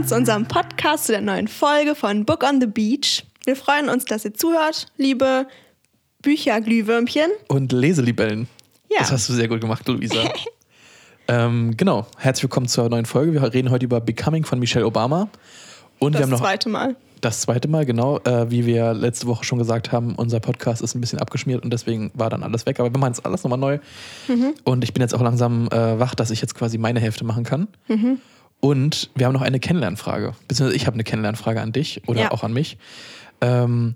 willkommen zu unserem Podcast, zu der neuen Folge von Book on the Beach. Wir freuen uns, dass ihr zuhört, liebe Bücherglühwürmchen. Und Leselibellen. Ja. Das hast du sehr gut gemacht, Luisa. ähm, genau, herzlich willkommen zur neuen Folge. Wir reden heute über Becoming von Michelle Obama. Und wir Das haben noch zweite Mal. das zweite Mal, genau, äh, wie wir letzte Woche schon gesagt haben, unser Podcast ist ein bisschen abgeschmiert und deswegen war dann alles weg. Aber wir machen jetzt alles nochmal neu. Mhm. Und ich bin jetzt auch langsam äh, wach, dass ich jetzt quasi meine Hälfte machen kann. Mhm. Und wir haben noch eine Kennenlernfrage. Beziehungsweise ich habe eine Kennenlernfrage an dich oder Ja. auch an mich. Ähm,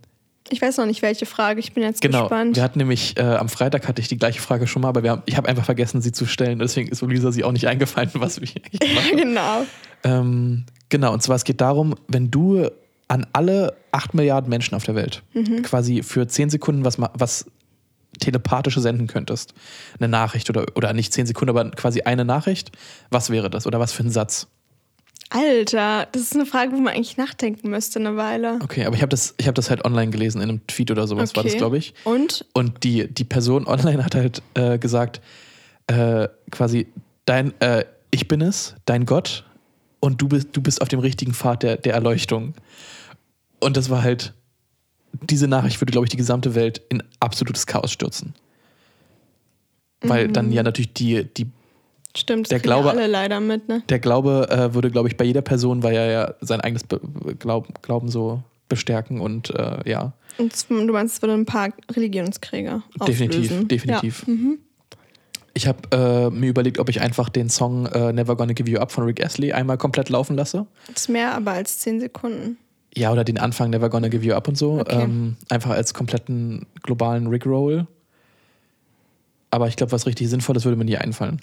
Ich weiß noch nicht, welche Frage. Ich bin jetzt Genau, gespannt. wir hatten nämlich, äh, am Freitag hatte ich die gleiche Frage schon mal, aber haben, ich habe einfach vergessen, sie zu stellen. Deswegen ist Luisa sie auch nicht eingefallen, was gemacht haben. genau. ähm, Genau, und zwar es geht darum, wenn du an alle 8 Milliarden Menschen auf der Welt quasi für 10 Sekunden was, was telepathische senden könntest, eine Nachricht oder, oder nicht 10 Sekunden, aber quasi eine Nachricht, was wäre das oder was für ein Satz? Alter, das ist eine Frage, wo man eigentlich nachdenken müsste eine Weile. Okay, aber ich habe das, ich hab das halt online gelesen, in einem Tweet oder sowas war das, Okay. glaube ich. Und? Und die, die Person online hat halt äh, gesagt, äh, quasi, dein, äh, ich bin es, dein Gott, und du bist, du bist auf dem richtigen Pfad der, der Erleuchtung. Und das war halt, diese Nachricht würde, glaube ich, die gesamte Welt in absolutes Chaos stürzen. Weil dann ja natürlich die, die, Stimmt, das Der Glaube- alle leider mit, ne? der Glaube äh, würde, glaube ich, bei jeder Person, weil er ja sein eigenes Be Glaub, Glauben so bestärken und äh, ja, Und du meinst, es würde ein paar Religionskriege Definitiv, auslösen. definitiv. Ja. Mhm. Ich habe äh, mir überlegt, ob ich einfach den Song äh, Never Gonna Give You Up von Rick Astley einmal komplett laufen lasse. Das ist mehr aber als 10 Sekunden. Ja, oder den Anfang Never Gonna Give You Up und so. Okay. Ähm, einfach als kompletten globalen Rickroll. Aber ich glaube, was richtig Sinnvolles würde mir nie einfallen.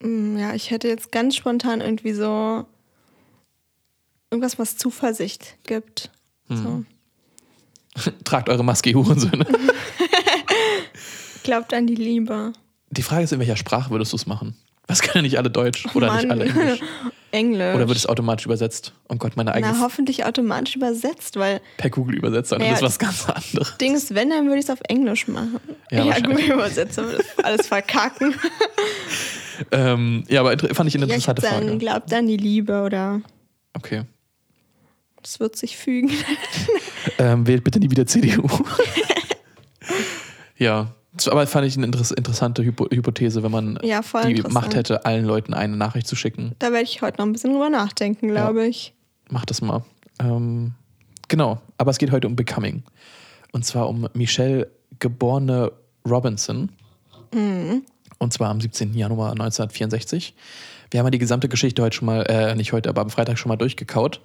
Mm, Ja, ich hätte jetzt ganz spontan irgendwie so irgendwas, was Zuversicht gibt. So. Tragt eure Maske, Hurensöhne. Glaubt an die Liebe. Die Frage ist, in welcher Sprache würdest du es machen? Was können ja nicht alle Deutsch oder nicht Mann. alle Englisch? Englisch. Oder wird es automatisch übersetzt? Oh Gott, meine eigene Na, hoffentlich automatisch übersetzt, weil per Google-Übersetzer. Naja, das ist was ganz anderes. Ding ist, wenn, dann würde ich es auf Englisch machen. Ja, Ja, wahrscheinlich. Google Übersetzer würde das alles verkacken. Ähm, ja, aber fand ich eine ja, ich interessante würde sagen, Frage. glaubt an die Liebe oder Okay. es wird sich fügen. Ähm, wählt bitte nie wieder CDU. ja, das- aber fand ich eine interess interessante Hypo Hypothese, wenn man Ja, die. Macht hätte, allen Leuten eine Nachricht zu schicken. Da werde ich heute noch ein bisschen drüber nachdenken, glaube ich. Macht das mal. Ähm, genau, aber es geht heute um Becoming. Und zwar um Michelle geborene Robinson. Mhm. Und zwar am 17. Januar 1964. Wir haben ja die gesamte Geschichte heute schon mal, äh, nicht heute, aber am Freitag schon mal durchgekaut.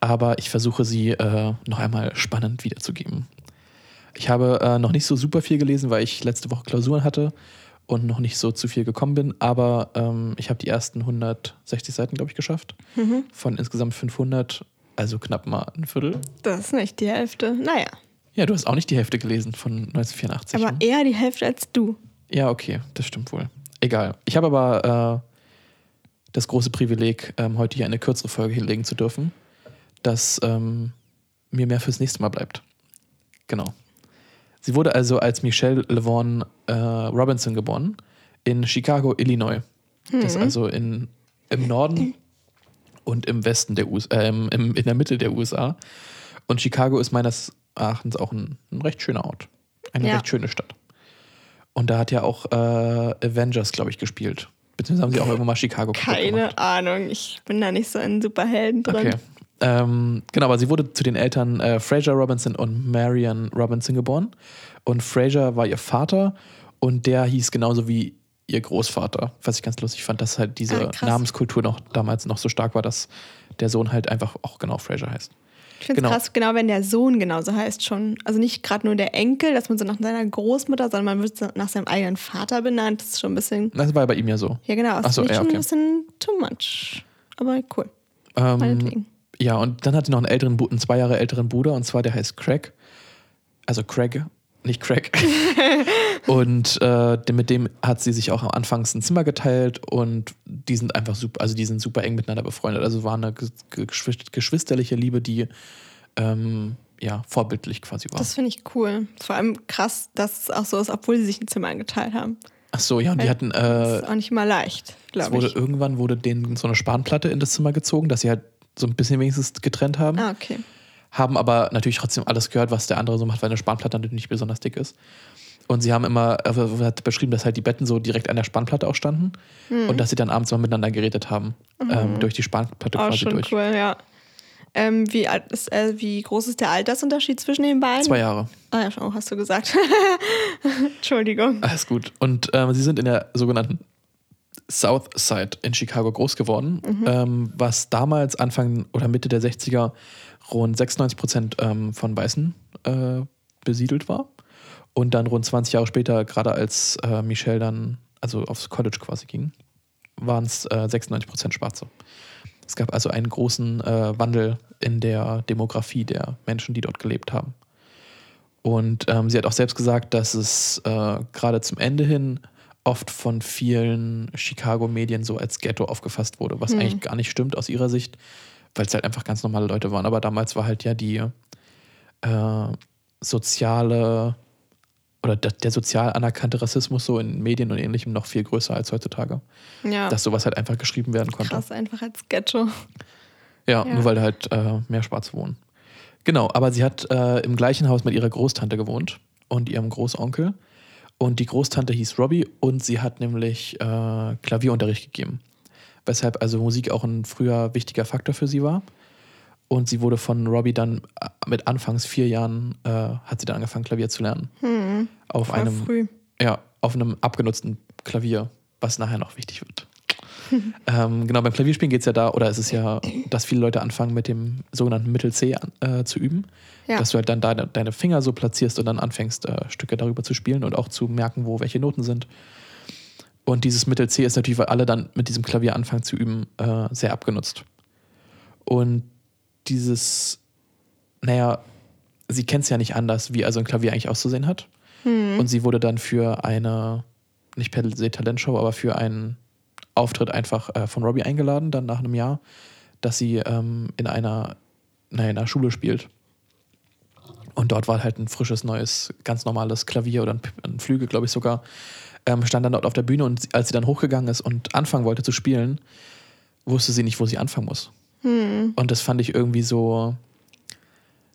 Aber ich versuche sie äh, noch einmal spannend wiederzugeben. Ich habe äh, noch nicht so super viel gelesen, weil ich letzte Woche Klausuren hatte und noch nicht so zu viel gekommen bin. Aber ähm, ich habe die ersten 160 Seiten, glaube ich, geschafft. Mhm. Von insgesamt 500, also knapp mal ein Viertel. Das ist nicht die Hälfte. Naja, Ja, du hast auch nicht die Hälfte gelesen von 1984. aber ne? eher die Hälfte als du. Ja, okay, das stimmt wohl. Egal. Ich habe aber äh, das große Privileg, ähm, heute hier eine kürzere Folge hinlegen zu dürfen, dass ähm, mir mehr fürs nächste Mal bleibt. Genau. Sie wurde also als Michelle LeVon äh, Robinson geboren in Chicago, Illinois. Das ist also in, im Norden und im Westen der USA, äh, im, in der Mitte der USA. Und Chicago ist meines Erachtens auch ein, ein recht schöner Ort. Eine Ja. recht schöne Stadt. Und da hat ja auch äh, Avengers, glaube ich, gespielt. Beziehungsweise haben sie auch irgendwann mal Chicago kaputt gemacht. Keine Ahnung, ich bin da nicht so in Superhelden drin. Okay. Ähm, genau, aber sie wurde zu den Eltern äh, Fraser Robinson und Marian Robinson geboren. Und Fraser war ihr Vater und der hieß genauso wie ihr Großvater. Was ich ganz lustig fand, dass halt diese Ah. Namenskultur noch damals noch so stark war, dass der Sohn halt einfach auch genau Fraser heißt. Ich finde es Genau. krass, genau wenn der Sohn genauso heißt schon. Also nicht gerade nur der Enkel, dass man so nach seiner Großmutter, sondern man wird so nach seinem eigenen Vater benannt. Das ist schon ein bisschen. Das war bei ihm ja so. Ja, genau. Das Ach so, ich ja, schon okay. ein bisschen too much. Aber cool. Ähm, Meinetwegen. Ja, und dann hat sie noch einen älteren, einen zwei Jahre älteren Bruder und zwar der heißt Craig. Also Craig, nicht Craig. und äh, mit dem hat sie sich auch am Anfang ein Zimmer geteilt und die sind einfach super, also die sind super eng miteinander befreundet. Also war eine ge- ge- geschwist- geschwisterliche Liebe, die ähm, ja vorbildlich quasi war. Das finde ich cool. Vor allem krass, dass es auch so ist, obwohl sie sich ein Zimmer geteilt haben. Ach so, ja, und die hatten Das äh, ist auch nicht mal leicht, glaube wurde ich. irgendwann wurde denen so eine Spanplatte in das Zimmer gezogen, dass sie halt so ein bisschen wenigstens getrennt haben. Ah, okay. Haben aber natürlich trotzdem alles gehört, was der andere so macht, weil eine Spanplatte natürlich nicht besonders dick ist. Und sie haben immer äh, hat beschrieben, dass halt die Betten so direkt an der Spannplatte auch standen Hm. und dass sie dann abends mal miteinander geredet haben. Ähm, durch die Spannplatte Auch quasi schon durch. cool, ja. Ähm, wie, alt ist, äh, wie groß ist der Altersunterschied zwischen den beiden? Zwei Jahre. Ah ja, schon, hast du gesagt. Entschuldigung. Alles gut. Und ähm, sie sind in der sogenannten South Side in Chicago groß geworden, ähm, was damals Anfang oder Mitte der 60er rund 96 Prozent ähm, von Weißen äh, besiedelt war. Und dann rund 20 Jahre später, gerade als äh, Michelle dann, also aufs College quasi ging, waren es äh, 96 Prozent Schwarze. Es gab also einen großen äh, Wandel in der Demografie der Menschen, die dort gelebt haben. Und ähm, sie hat auch selbst gesagt, dass es äh, gerade zum Ende hin oft von vielen Chicago-Medien so als Ghetto aufgefasst wurde, was eigentlich gar nicht stimmt aus ihrer Sicht, weil es halt einfach ganz normale Leute waren. Aber damals war halt ja die äh, soziale oder der, der sozial anerkannte Rassismus so in Medien und ähnlichem noch viel größer als heutzutage. Ja, Dass sowas halt einfach geschrieben werden konnte. krass, einfach als Ghetto. Ja, Ja. nur weil da halt äh, mehr Schwarze wohnen. Genau, aber sie hat äh, im gleichen Haus mit ihrer Großtante gewohnt und ihrem Großonkel. Und die Großtante hieß Robbie und sie hat nämlich äh, Klavierunterricht gegeben. Weshalb also Musik auch ein früher wichtiger Faktor für sie war. Und sie wurde von Robbie dann äh, mit anfangs vier Jahren, äh, hat sie dann angefangen, Klavier zu lernen. Hm, Auf einem früh. ja, auf einem abgenutzten Klavier, was nachher noch wichtig wird. ähm, genau, beim Klavierspielen geht es ja da, oder es ist ja, dass viele Leute anfangen mit dem sogenannten Mittel C äh, zu üben. Ja. Dass du halt dann deine, deine Finger so platzierst und dann anfängst, äh, Stücke darüber zu spielen und auch zu merken, wo welche Noten sind. Und dieses Mittel C ist natürlich, weil alle dann mit diesem Klavier anfangen zu üben, äh, sehr abgenutzt. Und dieses, naja, sie kennt es ja nicht anders, wie also ein Klavier eigentlich auszusehen hat. Und sie wurde dann für eine, nicht per se Talentshow, aber für einen Auftritt einfach äh, von Robbie eingeladen, dann nach einem Jahr, dass sie ähm, in einer, naja, in einer Schule spielt. Und dort war halt ein frisches, neues, ganz normales Klavier oder ein, ein Flügel, glaube ich sogar, ähm, stand dann dort auf der Bühne und als sie dann hochgegangen ist und anfangen wollte zu spielen, wusste sie nicht, wo sie anfangen muss. Und das fand ich irgendwie so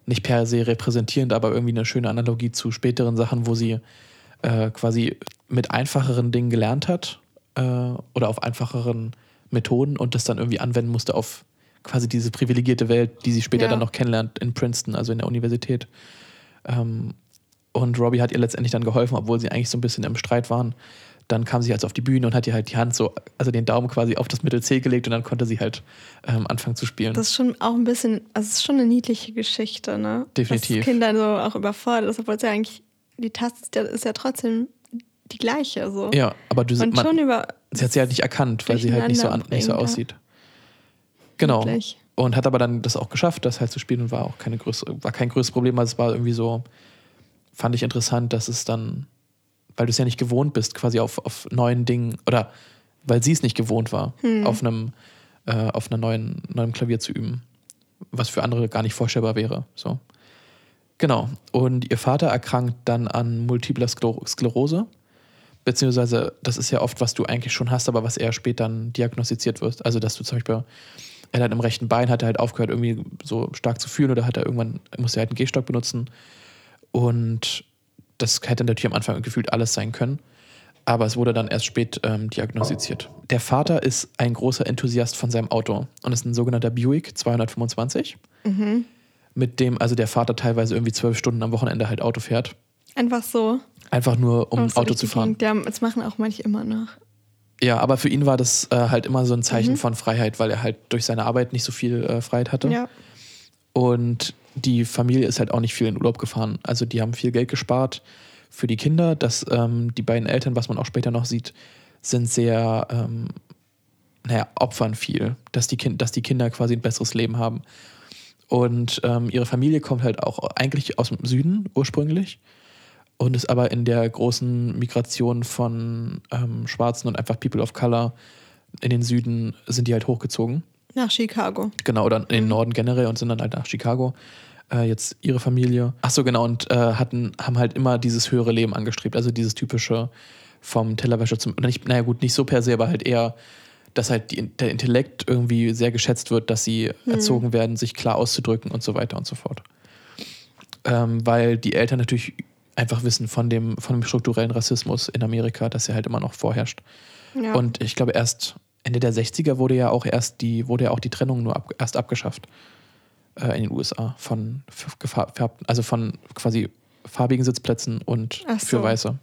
nicht per se repräsentierend, aber irgendwie eine schöne Analogie zu späteren Sachen, wo sie äh, quasi mit einfacheren Dingen gelernt hat äh, oder auf einfacheren Methoden und das dann irgendwie anwenden musste auf quasi diese privilegierte Welt, die sie später Ja. dann noch kennenlernt in Princeton, also in der Universität. Ähm, und Robbie hat ihr letztendlich dann geholfen, obwohl sie eigentlich so ein bisschen im Streit waren. Dann kam sie halt auf die Bühne und hat ihr halt die Hand so, also den Daumen quasi auf das Mittel C gelegt und dann konnte sie halt ähm, anfangen zu spielen. Das ist schon auch ein bisschen, also es ist schon eine niedliche Geschichte, ne? Definitiv. Dass Kinder so auch überfordert ist, obwohl es ja eigentlich, die Taste ist ja trotzdem die gleiche. So. ja, aber du Und man, schon über. sie hat sie halt nicht erkannt, weil sie halt nicht so, an, nicht so aussieht. Genau. Wirklich. Und hat aber dann das auch geschafft, das halt zu spielen und war auch keine größere, war kein größeres Problem, also es war irgendwie so, fand ich interessant, dass es dann, weil du es ja nicht gewohnt bist, quasi auf, auf neuen Dingen, oder weil sie es nicht gewohnt war, auf einem, äh, auf einer neuen, neuen Klavier zu üben. Was für andere gar nicht vorstellbar wäre. So. Genau. Und ihr Vater erkrankt dann an multipler Skler- Sklerose. Beziehungsweise, das ist ja oft, was du eigentlich schon hast, aber was eher später dann diagnostiziert wird. Also, dass du zum Beispiel, er hat im rechten Bein, hat er halt aufgehört, irgendwie so stark zu fühlen oder hat er irgendwann, muss er halt einen Gehstock benutzen. Und das hätte natürlich am Anfang gefühlt alles sein können. Aber es wurde dann erst spät ähm, diagnostiziert. Der Vater ist ein großer Enthusiast von seinem Auto und ist ein sogenannter Buick 225, mit dem also der Vater teilweise irgendwie zwölf Stunden am Wochenende halt Auto fährt. Einfach so. Einfach nur, um Oh, Auto zu fahren. Ja, das machen auch manche immer noch. Ja, aber für ihn war das äh, halt immer so ein Zeichen von Freiheit, weil er halt durch seine Arbeit nicht so viel äh, Freiheit hatte. Ja. Und die Familie ist halt auch nicht viel in Urlaub gefahren. Also die haben viel Geld gespart für die Kinder. Das, ähm, die beiden Eltern, was man auch später noch sieht, sind sehr, ähm, naja, opfern viel, dass die, kind, dass die Kinder quasi ein besseres Leben haben. Und ähm, ihre Familie kommt halt auch eigentlich aus dem Süden ursprünglich und ist aber in der großen Migration von ähm, Schwarzen und einfach People of Color in den Süden sind die halt hochgezogen. Nach Chicago. Genau, oder in den Norden generell und sind dann halt nach Chicago. Äh, jetzt ihre Familie. Ach so, genau, und äh, hatten, haben halt immer dieses höhere Leben angestrebt. Also dieses typische vom Tellerwäscher zum, nicht, naja gut, nicht so per se, aber halt eher, dass halt die, der Intellekt irgendwie sehr geschätzt wird, dass sie erzogen werden, sich klar auszudrücken und so weiter und so fort. Ähm, weil die Eltern natürlich einfach wissen von dem, von dem strukturellen Rassismus in Amerika, dass er halt immer noch vorherrscht. Ja. Und ich glaube, erst Ende der 60er wurde ja auch erst die, wurde ja auch die Trennung nur ab, erst abgeschafft äh, in den USA von gefärbten, also von quasi farbigen Sitzplätzen und Ach für so. Weiße.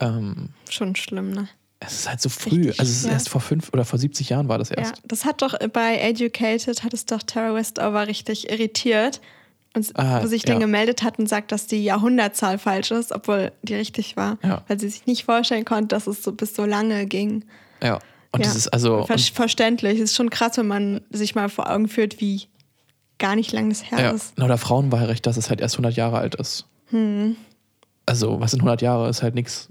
Ähm, Schon schlimm, ne? es ist halt so früh. Richtig, also es ist ja. erst vor fünf oder vor 70 Jahren war das Ja, erst. das hat doch bei Educated, hat es doch Tara Westover richtig irritiert. Und Ah, wo sich dann ja. gemeldet hat und sagt, dass die Jahrhundertzahl falsch ist, obwohl die richtig war. Ja. Weil sie sich nicht vorstellen konnte, dass es so bis so lange ging. Ja. Und ja. das ist also. Ver verständlich. Es ist schon krass, wenn man sich mal vor Augen führt, wie gar nicht lang das her ja. ist. Oder Frauenwahlrecht, dass es halt erst 100 Jahre alt ist. Hm. Also, was sind 100 Jahre? Ist halt nichts.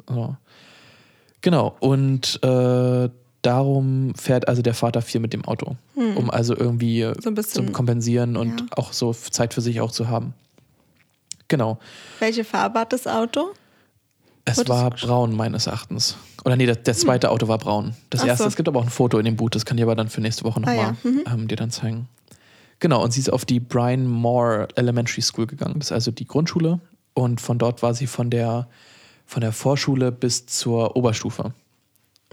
Genau. Und äh, darum fährt also der Vater viel mit dem Auto, um also irgendwie Hm. So bisschen- zum Kompensieren und ja. auch so Zeit für sich auch zu haben. Genau. Welche Farbe hat das Auto? Es Wurde war braun meines Erachtens. Oder nee, das, das zweite Auto war braun. Das Ach erste, so. es gibt aber auch ein Foto in dem Boot, das kann ich aber dann für nächste Woche nochmal Ah ja, mhm. ähm, dir dann zeigen. Genau, und sie ist auf die Brian Moore Elementary School gegangen. Das ist also die Grundschule. Und von dort war sie von der, von der Vorschule bis zur Oberstufe.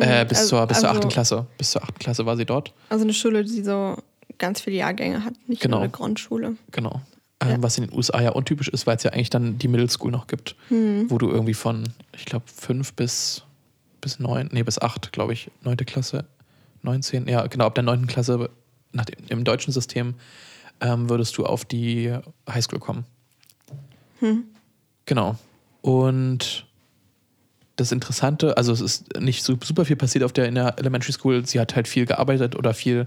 Äh, Mhm, bis, also- zur, bis zur also- 8. Klasse. Bis zur 8. Klasse war sie dort. Also eine Schule, die so ganz viele Jahrgänge hat, nicht Genau. nur eine Grundschule. Genau. Ähm, Ja. Was in den USA ja untypisch ist, weil es ja eigentlich dann die Middle School noch gibt, Hm. wo du irgendwie von, ich glaube, fünf bis, bis neun, nee, bis acht, glaube ich, neunte Klasse, 19, ja, genau, ab der neunten Klasse nach dem, im deutschen System ähm, würdest du auf die Highschool kommen. Hm. Genau. Und das Interessante, also es ist nicht su- super viel passiert auf der in der Elementary School. Sie hat halt viel gearbeitet oder viel,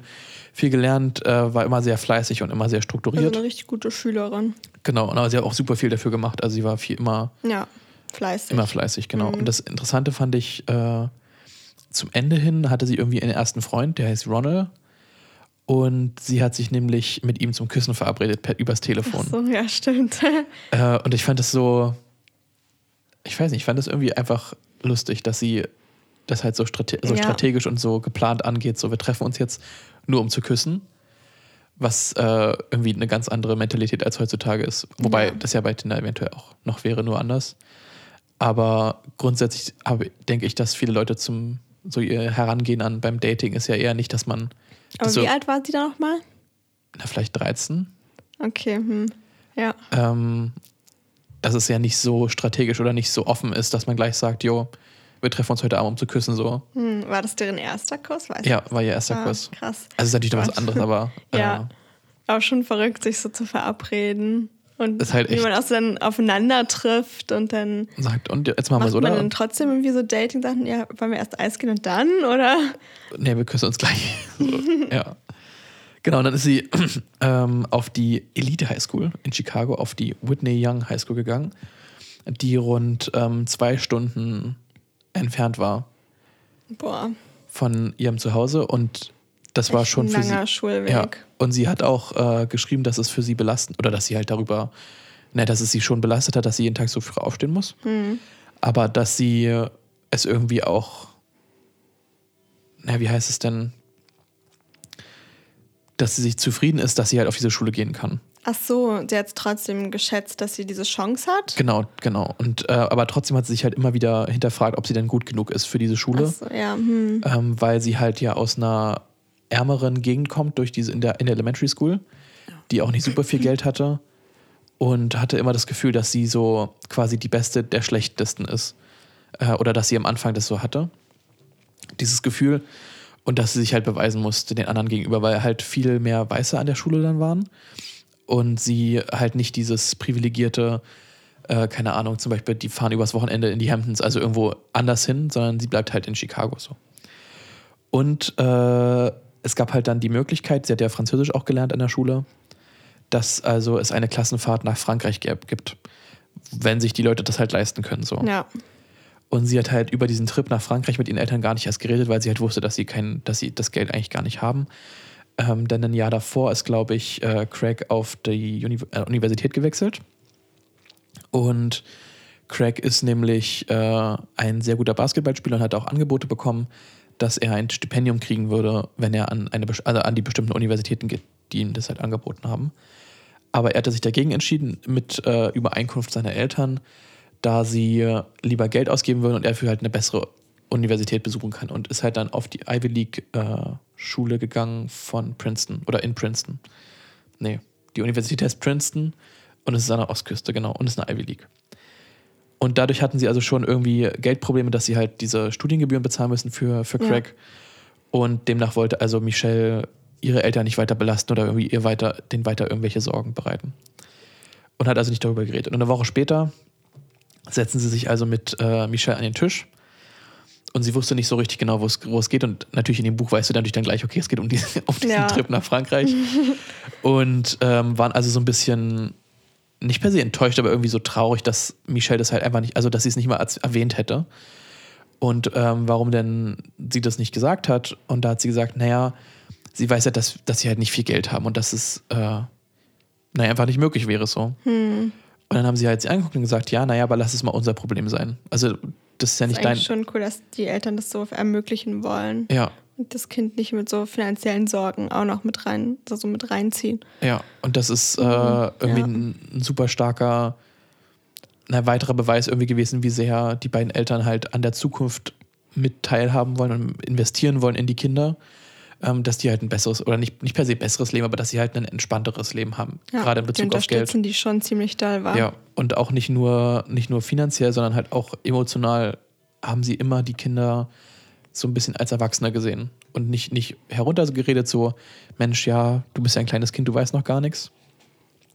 viel gelernt, äh, war immer sehr fleißig und immer sehr Also strukturiert. eine richtig gute Schülerin. Genau, aber sie hat auch super viel dafür gemacht. Also sie war viel immer, Ja, fleißig. immer fleißig, genau. Mhm. Und das Interessante fand ich, äh, zum Ende hin hatte sie irgendwie einen ersten Freund, der heißt Ronald. Und sie hat sich nämlich mit ihm zum Küssen verabredet, per, übers Telefon. Ach so, ja, stimmt. Äh, und ich fand das so, ich weiß nicht, ich fand das irgendwie einfach lustig, dass sie das halt so, strate so Ja. strategisch und so geplant angeht. So, wir treffen uns jetzt nur um zu küssen. Was äh, irgendwie eine ganz andere Mentalität als heutzutage ist. Wobei Ja. das ja bei Tinder eventuell auch noch wäre, nur anders. Aber grundsätzlich habe, denke ich, dass viele Leute zum so ihr Herangehen an beim Dating ist ja eher nicht, dass man Aber so, wie alt war sie da nochmal? na, vielleicht 13, Okay, hm. ja. ähm, dass es ja nicht so strategisch oder nicht so offen ist, dass man gleich sagt, jo, wir treffen uns heute Abend, um zu küssen, so. Hm. War das deren erster Kuss? Weiß Ja, war ihr erster Ah, Kuss. Krass. Also ist natürlich noch was anderes, aber Ja. Aber schon verrückt, sich so zu verabreden. Und halt wie man auch so dann aufeinander trifft und dann sagt, und jetzt machen wir macht so, man oder? dann trotzdem irgendwie so Dating-Sachen. Ja, wollen wir erst Eis gehen und dann, oder? Nee, wir küssen uns gleich. So, ja. Genau, und dann ist sie ähm, auf die Elite High School in Chicago, auf die Whitney Young High School gegangen, die rund ähm, zwei Stunden entfernt war Boah, von ihrem Zuhause. Und das war echt schon ein für sie. Schulweg. Ja, und sie hat auch äh, geschrieben, dass es für sie belastend oder dass sie halt darüber, ne, dass es sie schon belastet hat, dass sie jeden Tag so früh aufstehen muss. Hm. Aber dass sie es irgendwie auch, na, wie heißt es denn, dass sie sich zufrieden ist, dass sie halt auf diese Schule gehen kann. Ach so, sie hat es trotzdem geschätzt, dass sie diese Chance hat. Genau, genau. Und äh, aber trotzdem hat sie sich halt immer wieder hinterfragt, ob sie denn gut genug ist für diese Schule. Ach so, ja, hm. ähm, weil sie halt ja aus einer ärmeren Gegend kommt, durch diese in der, in der Elementary School, die auch nicht super viel Geld hatte und hatte immer das Gefühl, dass sie so quasi die Beste der Schlechtesten ist. Äh, oder dass sie am Anfang das so hatte. Dieses Gefühl. Und dass sie sich halt beweisen musste den anderen gegenüber, weil halt viel mehr Weiße an der Schule dann waren. Und sie halt nicht dieses privilegierte, äh, keine Ahnung, zum Beispiel, die fahren übers Wochenende in die Hamptons, also irgendwo anders hin, sondern sie bleibt halt in Chicago so. Und äh, es gab halt dann die Möglichkeit, sie hat ja Französisch auch gelernt an der Schule, dass also es eine Klassenfahrt nach Frankreich gibt, wenn sich die Leute das halt leisten können. So. Ja, Und sie hat halt über diesen Trip nach Frankreich mit ihren Eltern gar nicht erst geredet, weil sie halt wusste, dass sie kein, dass sie das Geld eigentlich gar nicht haben. Ähm, denn ein Jahr davor ist, glaube ich, äh, Craig auf die Uni äh, Universität gewechselt. Und Craig ist nämlich äh, ein sehr guter Basketballspieler und hat auch Angebote bekommen, dass er ein Stipendium kriegen würde, wenn er an, eine, also an die bestimmten Universitäten geht, die ihm das halt angeboten haben. Aber er hatte sich dagegen entschieden mit äh, Übereinkunft seiner Eltern, da sie lieber Geld ausgeben würden und er für halt eine bessere Universität besuchen kann und ist halt dann auf die Ivy League äh, Schule gegangen von Princeton oder in Princeton. Nee, die Universität heißt Princeton und es ist an der Ostküste, genau, und es ist eine Ivy League. Und dadurch hatten sie also schon irgendwie Geldprobleme, dass sie halt diese Studiengebühren bezahlen müssen für, für Craig. Ja. Und demnach wollte also Michelle ihre Eltern nicht weiter belasten oder irgendwie ihr weiter, den weiter irgendwelche Sorgen bereiten. Und hat also nicht darüber geredet. Und eine Woche später setzen sie sich also mit äh, Michelle an den Tisch und sie wusste nicht so richtig genau, wo es geht. Und natürlich in dem Buch weißt du natürlich dann gleich, okay, es geht um, diesen, um diesen ja. Trip nach Frankreich. und ähm, waren also so ein bisschen nicht per se enttäuscht, aber irgendwie so traurig, dass Michelle das halt einfach nicht, also dass sie es nicht mal erwähnt hätte. Und ähm, warum denn sie das nicht gesagt hat. Und da hat sie gesagt, naja, sie weiß ja, dass, dass sie halt nicht viel Geld haben und dass es äh, naja, einfach nicht möglich wäre so. Hm. Und dann haben sie halt sie angeguckt und gesagt, ja, naja, aber lass es mal unser Problem sein. Also das ist ja nicht das ist dein. schon cool, dass die Eltern das so ermöglichen wollen. Ja. Und das Kind nicht mit so finanziellen Sorgen auch noch mit rein, so mit reinziehen. Ja, und das ist äh, mhm. irgendwie ja. ein, ein, super starker, ein weiterer Beweis irgendwie gewesen, wie sehr die beiden Eltern halt an der Zukunft mit teilhaben wollen und investieren wollen in die Kinder ähm, dass die halt ein besseres, oder nicht, nicht per se besseres Leben, aber dass sie halt ein entspannteres Leben haben, ja, gerade in Bezug auf Geld. die schon ziemlich doll war. Ja, und auch nicht nur, nicht nur finanziell, sondern halt auch emotional haben sie immer die Kinder so ein bisschen als Erwachsener gesehen und nicht, nicht heruntergeredet so, Mensch, ja, du bist ja ein kleines Kind, du weißt noch gar nichts.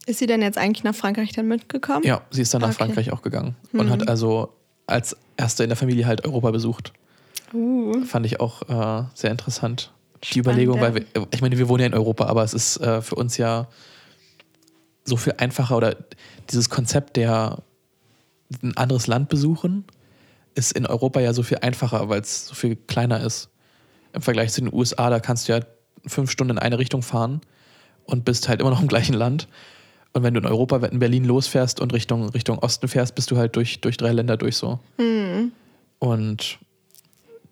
Ist sie denn jetzt eigentlich nach Frankreich dann mitgekommen? Ja, sie ist dann nach okay. Frankreich auch gegangen mhm. und hat also als erste in der Familie halt Europa besucht. Uh. Fand ich auch äh, sehr interessant die Überlegung, weil wir, ich meine, wir wohnen ja in Europa, aber es ist äh, für uns ja so viel einfacher oder dieses Konzept der ein anderes Land besuchen ist in Europa ja so viel einfacher, weil es so viel kleiner ist. Im Vergleich zu den USA, da kannst du ja fünf Stunden in eine Richtung fahren und bist halt immer noch im gleichen Land. Und wenn du in Europa, in Berlin losfährst und Richtung, Richtung Osten fährst, bist du halt durch, durch drei Länder durch so. Mhm. Und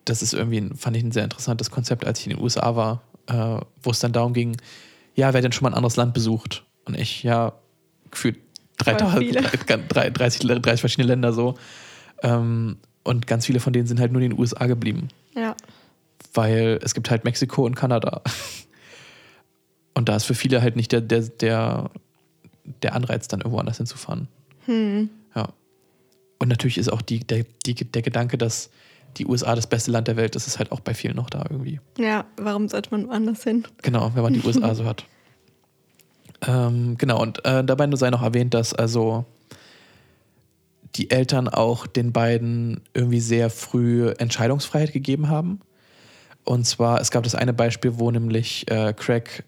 das ist irgendwie, fand ich ein sehr interessantes Konzept, als ich in den USA war, äh, wo es dann darum ging, ja, wer denn schon mal ein anderes Land besucht? Und ich, ja, gefühlt 30, 30, 30 verschiedene Länder so. Ähm, und ganz viele von denen sind halt nur in den USA geblieben. Ja. Weil es gibt halt Mexiko und Kanada. Und da ist für viele halt nicht der, der, der, der Anreiz, dann irgendwo anders hinzufahren. Hm. Ja. Und natürlich ist auch die, der, die, der Gedanke, dass die USA das beste Land der Welt ist, ist halt auch bei vielen noch da irgendwie. Ja, warum sollte man woanders hin? Genau, wenn man die USA so hat. Ähm, genau, und äh, dabei sei noch erwähnt, dass also die Eltern auch den beiden irgendwie sehr früh Entscheidungsfreiheit gegeben haben. Und zwar, es gab das eine Beispiel, wo nämlich äh, Craig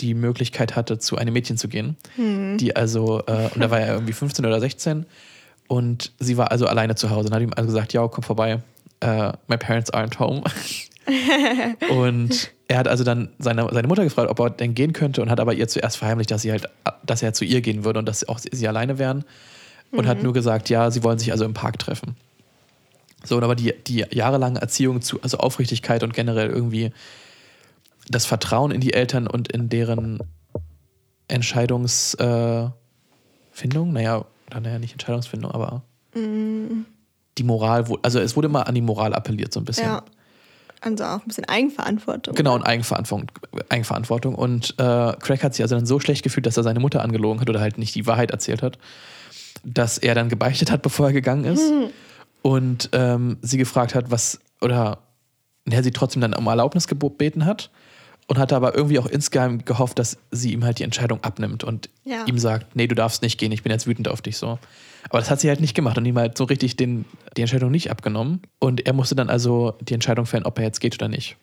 die Möglichkeit hatte, zu einem Mädchen zu gehen, hm. die also, äh, und da war er irgendwie 15 oder 16 und sie war also alleine zu Hause und hat ihm also gesagt, ja, komm vorbei, uh, my parents aren't home. und er hat also dann seine, seine Mutter gefragt, ob er denn gehen könnte und hat aber ihr zuerst verheimlicht, dass sie halt, dass er zu ihr gehen würde und dass auch sie alleine wären. Und mhm. hat nur gesagt, ja, sie wollen sich also im Park treffen. So, und aber die, die jahrelange Erziehung zu, also Aufrichtigkeit und generell irgendwie das Vertrauen in die Eltern und in deren Entscheidungsfindung, äh, naja, naja, nicht Entscheidungsfindung, aber mhm die Moral, also es wurde immer an die Moral appelliert, so ein bisschen. Ja. Also auch ein bisschen Eigenverantwortung. Genau, und Eigenverantwortung. Eigenverantwortung. Und äh, Craig hat sich also dann so schlecht gefühlt, dass er seine Mutter angelogen hat oder halt nicht die Wahrheit erzählt hat, dass er dann gebeichtet hat, bevor er gegangen ist. Mhm. Und ähm, sie gefragt hat, was, oder er sie trotzdem dann um Erlaubnis gebeten hat und hatte aber irgendwie auch insgeheim gehofft, dass sie ihm halt die Entscheidung abnimmt und ja. ihm sagt, nee, du darfst nicht gehen, ich bin jetzt wütend auf dich so. Aber das hat sie halt nicht gemacht und ihm halt so richtig den, die Entscheidung nicht abgenommen. Und er musste dann also die Entscheidung fällen, ob er jetzt geht oder nicht.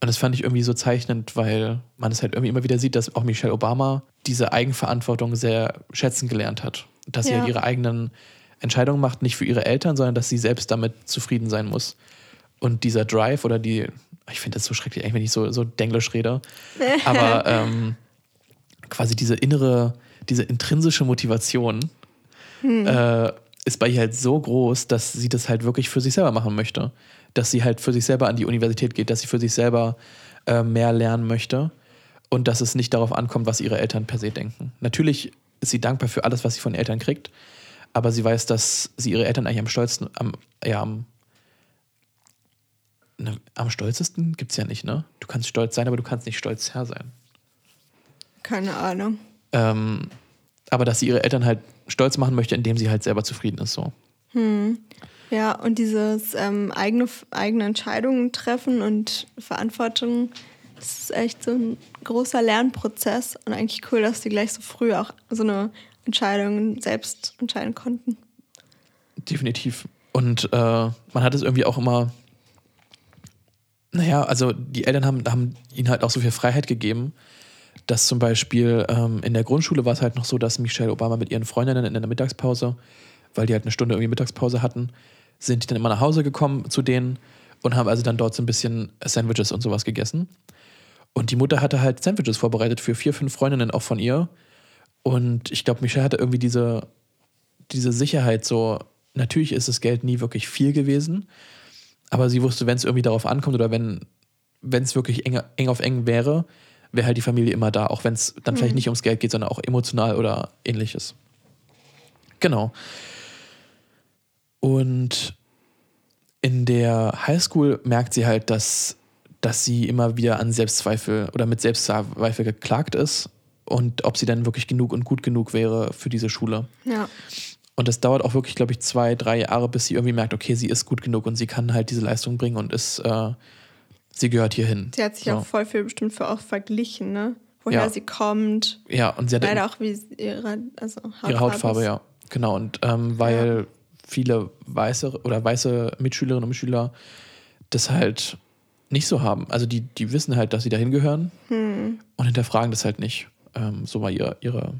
Und das fand ich irgendwie so zeichnend, weil man es halt irgendwie immer wieder sieht, dass auch Michelle Obama diese Eigenverantwortung sehr schätzen gelernt hat. Dass ja. sie halt ihre eigenen Entscheidungen macht, nicht für ihre Eltern, sondern dass sie selbst damit zufrieden sein muss. Und dieser Drive oder die, ich finde das so schrecklich, wenn ich so, so Denglisch rede, aber ähm, quasi diese innere, diese intrinsische Motivation hm. äh, ist bei ihr halt so groß, dass sie das halt wirklich für sich selber machen möchte. dass sie halt für sich selber an die Universität geht, dass sie für sich selber äh, mehr lernen möchte und dass es nicht darauf ankommt, was ihre Eltern per se denken. Natürlich ist sie dankbar für alles, was sie von den Eltern kriegt, aber sie weiß, dass sie ihre Eltern eigentlich am stolzesten, am, ja, am, ne, am stolzesten gibt es ja nicht, ne? Du kannst stolz sein, aber du kannst nicht stolz Herr sein. Keine Ahnung. Ähm, aber dass sie ihre Eltern halt stolz machen möchte, indem sie halt selber zufrieden ist, so. Hm. Ja, und dieses ähm, eigene, eigene Entscheidungen treffen und Verantwortung, das ist echt so ein großer Lernprozess und eigentlich cool, dass die gleich so früh auch so eine Entscheidung selbst entscheiden konnten. Definitiv. Und äh, man hat es irgendwie auch immer, naja, also die Eltern haben, haben ihnen halt auch so viel Freiheit gegeben, dass zum Beispiel ähm, in der Grundschule war es halt noch so, dass Michelle Obama mit ihren Freundinnen in der Mittagspause, weil die halt eine Stunde irgendwie Mittagspause hatten, sind die dann immer nach Hause gekommen zu denen und haben also dann dort so ein bisschen Sandwiches und sowas gegessen. Und die Mutter hatte halt Sandwiches vorbereitet für vier, fünf Freundinnen auch von ihr. Und ich glaube, Michelle hatte irgendwie diese, diese Sicherheit, so, natürlich ist das Geld nie wirklich viel gewesen, aber sie wusste, wenn es irgendwie darauf ankommt oder wenn es wirklich eng, eng auf eng wäre, wäre halt die Familie immer da, auch wenn es dann mhm. vielleicht nicht ums Geld geht, sondern auch emotional oder ähnliches. Genau. Und in der Highschool merkt sie halt, dass, dass sie immer wieder an Selbstzweifel oder mit Selbstzweifel geklagt ist und ob sie dann wirklich genug und gut genug wäre für diese Schule. Ja. Und das dauert auch wirklich, glaube ich, zwei, drei Jahre, bis sie irgendwie merkt, okay, sie ist gut genug und sie kann halt diese Leistung bringen und ist, äh, sie gehört hier hin. Sie hat sich so. auch voll viel bestimmt für auch verglichen, ne? Woher ja. sie kommt. Ja, und sie hat leider auch wie ihre, also Hautfarbe ihre Hautfarbe, ist. ja. Genau. Und ähm, weil ja. viele weiße oder weiße Mitschülerinnen und Mitschüler das halt nicht so haben. Also die, die wissen halt, dass sie dahin gehören hm. und hinterfragen das halt nicht. Ähm, so war ihre, ihre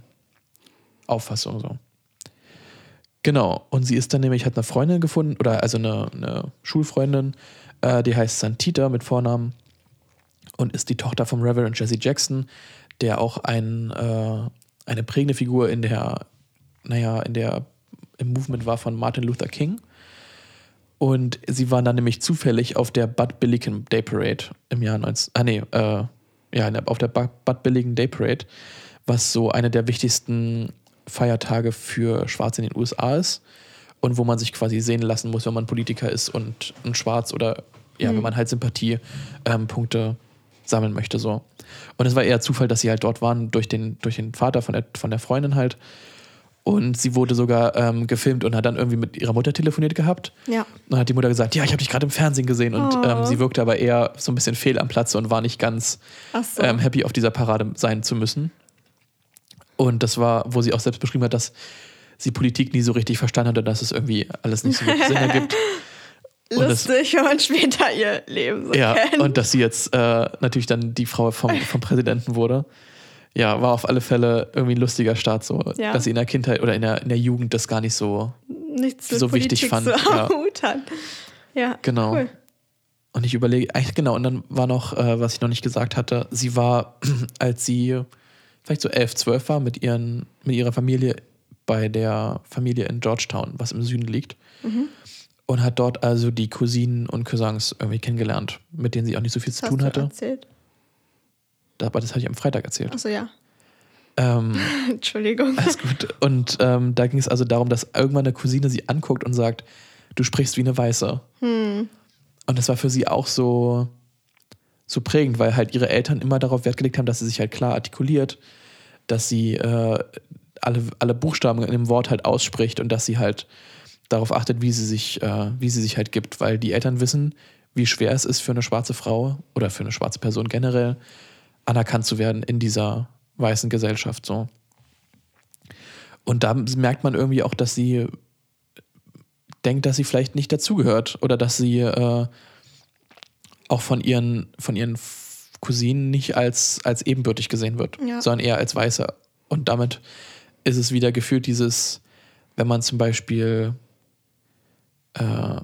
Auffassung so. Genau, und sie ist dann nämlich, hat eine Freundin gefunden, oder also eine, eine Schulfreundin, äh, die heißt Santita mit Vornamen und ist die Tochter vom Reverend Jesse Jackson, der auch ein, äh, eine prägende Figur in der, naja, in der, im Movement war von Martin Luther King. Und sie waren dann nämlich zufällig auf der Bud Billiken Day Parade im Jahr 19, ah nee, äh, ja, auf der Bud Billiken Day Parade, was so eine der wichtigsten Feiertage für Schwarze in den USA ist und wo man sich quasi sehen lassen muss, wenn man Politiker ist und ein Schwarz oder ja, mhm. wenn man halt Sympathiepunkte ähm, sammeln möchte. So. Und es war eher Zufall, dass sie halt dort waren, durch den, durch den Vater von der, von der Freundin halt. Und sie wurde sogar ähm, gefilmt und hat dann irgendwie mit ihrer Mutter telefoniert gehabt. Ja. Und dann hat die Mutter gesagt, ja, ich habe dich gerade im Fernsehen gesehen. Und oh. ähm, sie wirkte aber eher so ein bisschen fehl am Platze und war nicht ganz so. ähm, happy, auf dieser Parade sein zu müssen. Und das war, wo sie auch selbst beschrieben hat, dass sie Politik nie so richtig verstanden hat und dass es irgendwie alles nicht so Sinn ergibt. Lustig, wenn man später ihr Leben so Ja, kennt. und dass sie jetzt äh, natürlich dann die Frau vom, vom Präsidenten wurde. Ja, war auf alle Fälle irgendwie ein lustiger Start, so, ja. dass sie in der Kindheit oder in der, in der Jugend das gar nicht so, Nichts so wichtig fand. So ja. Hat. ja, genau. Cool. Und ich überlege, eigentlich genau, und dann war noch, äh, was ich noch nicht gesagt hatte, sie war, als sie vielleicht so elf, zwölf war, mit, ihren, mit ihrer Familie bei der Familie in Georgetown, was im Süden liegt. Mhm. Und hat dort also die Cousinen und Cousins irgendwie kennengelernt, mit denen sie auch nicht so viel das zu tun hatte. Erzählt? Aber das hatte ich am Freitag erzählt. Achso, ja. Ähm, Entschuldigung. Alles gut. Und ähm, da ging es also darum, dass irgendwann eine Cousine sie anguckt und sagt, du sprichst wie eine Weiße. Hm. Und das war für sie auch so, so prägend, weil halt ihre Eltern immer darauf Wert gelegt haben, dass sie sich halt klar artikuliert, dass sie äh, alle, alle Buchstaben in dem Wort halt ausspricht und dass sie halt darauf achtet, wie sie sich, äh, wie sie sich halt gibt, weil die Eltern wissen, wie schwer es ist für eine schwarze Frau oder für eine schwarze Person generell anerkannt zu werden in dieser weißen Gesellschaft so. Und da merkt man irgendwie auch, dass sie denkt, dass sie vielleicht nicht dazugehört oder dass sie äh, auch von ihren, von ihren Cousinen nicht als, als ebenbürtig gesehen wird, ja. sondern eher als Weiße. Und damit ist es wieder gefühlt dieses, wenn man zum Beispiel äh,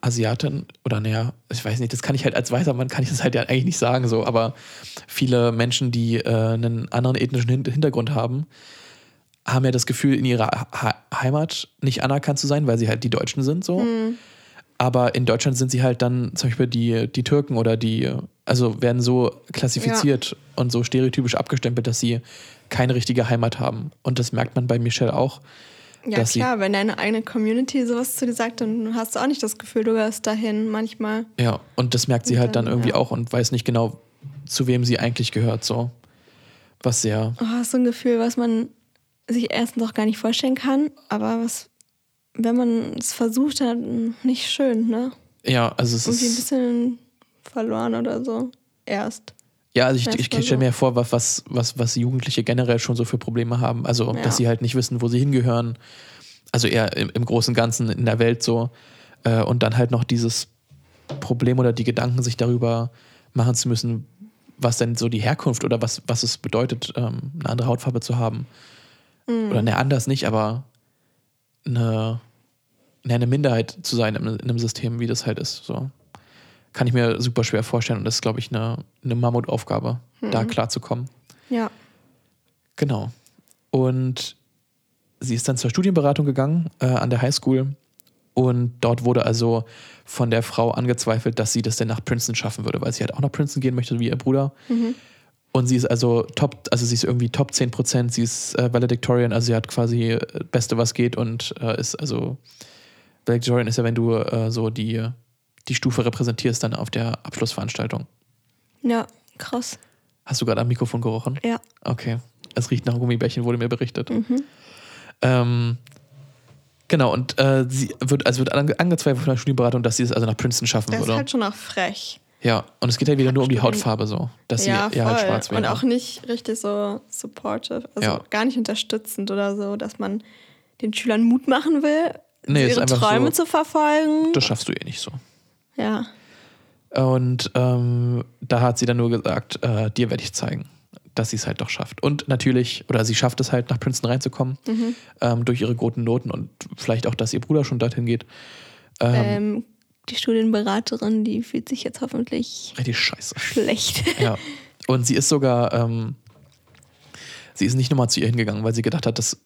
Asiaten oder naja, ich weiß nicht, das kann ich halt als weißer Mann kann ich das halt ja eigentlich nicht sagen so, aber viele Menschen, die äh, einen anderen ethnischen Hintergrund haben, haben ja das Gefühl, in ihrer Heimat nicht anerkannt zu sein, weil sie halt die Deutschen sind so. Mhm. Aber in Deutschland sind sie halt dann zum Beispiel die, die Türken oder die, also werden so klassifiziert und so stereotypisch abgestempelt, dass sie keine richtige Heimat haben. Und das merkt man bei Michelle auch. Ja, dass klar, wenn deine eigene Community sowas zu dir sagt, dann hast du auch nicht das Gefühl, du gehörst dahin manchmal. Ja, und das merkt sie Und halt dann dann, irgendwie ja. auch und weiß nicht genau, zu wem sie eigentlich gehört, so. Was sehr, Oh, so ein Gefühl, was man sich erstens auch gar nicht vorstellen kann, aber was, wenn man es versucht hat, nicht schön, ne? ja, also es Irgendwie ein ist, bisschen verloren oder so. Erst. Ja, also ich, ich, ich stelle mir vor, was, was, was, was Jugendliche generell schon so für Probleme haben. Also, Ja. dass sie halt nicht wissen, wo sie hingehören. Also eher im, im Großen und Ganzen in der Welt so. Äh, und dann halt noch dieses Problem oder die Gedanken, sich darüber machen zu müssen, was denn so die Herkunft oder was, was es bedeutet, ähm, eine andere Hautfarbe zu haben. Oder ne, anders nicht, aber eine, ne, eine Minderheit zu sein in, in einem System, wie das halt ist. So. Kann ich mir super schwer vorstellen und das ist, glaube ich, eine, eine Mammutaufgabe, da klarzukommen. Ja. Genau. Und sie ist dann zur Studienberatung gegangen äh, an der Highschool und dort wurde also von der Frau angezweifelt, dass sie das denn nach Princeton schaffen würde, weil sie halt auch nach Princeton gehen möchte, wie ihr Bruder. Und sie ist also top, also sie ist irgendwie Top 10 Prozent, sie ist äh, Valedictorian, also sie hat quasi äh, Beste, was geht und äh, ist also, Valedictorian ist ja, wenn du äh, so die, die Stufe repräsentierst dann auf der Abschlussveranstaltung. Ja, krass. Hast du gerade am Mikrofon gerochen? Ja. Okay. Es riecht nach Gummibärchen, wurde mir berichtet. Ähm, genau, und äh, sie wird, also wird ange angezweifelt von der Studienberatung, dass sie es also nach Princeton schaffen Das ist würde. halt schon auch frech. ja, und es geht halt wieder nur um die Hautfarbe so, dass ja, sie ja halt schwarz wäre. Und auch nicht richtig so supportive, also Ja. gar nicht unterstützend oder so, dass man den Schülern Mut machen will, Nee, ihre Träume so- zu verfolgen. das schaffst du eh nicht so. Ja. Und ähm, da hat sie dann nur gesagt, äh, dir werde ich zeigen, dass sie es halt doch schafft. Und natürlich, oder sie schafft es halt, nach Princeton reinzukommen, Mhm. ähm, durch ihre guten Noten und vielleicht auch, dass ihr Bruder schon dorthin geht. Ähm, Ähm, die Studienberaterin, die fühlt sich jetzt hoffentlich richtig scheiße. schlecht. Ja. Und sie ist sogar, ähm, sie ist nicht nochmal zu ihr hingegangen, weil sie gedacht hat, das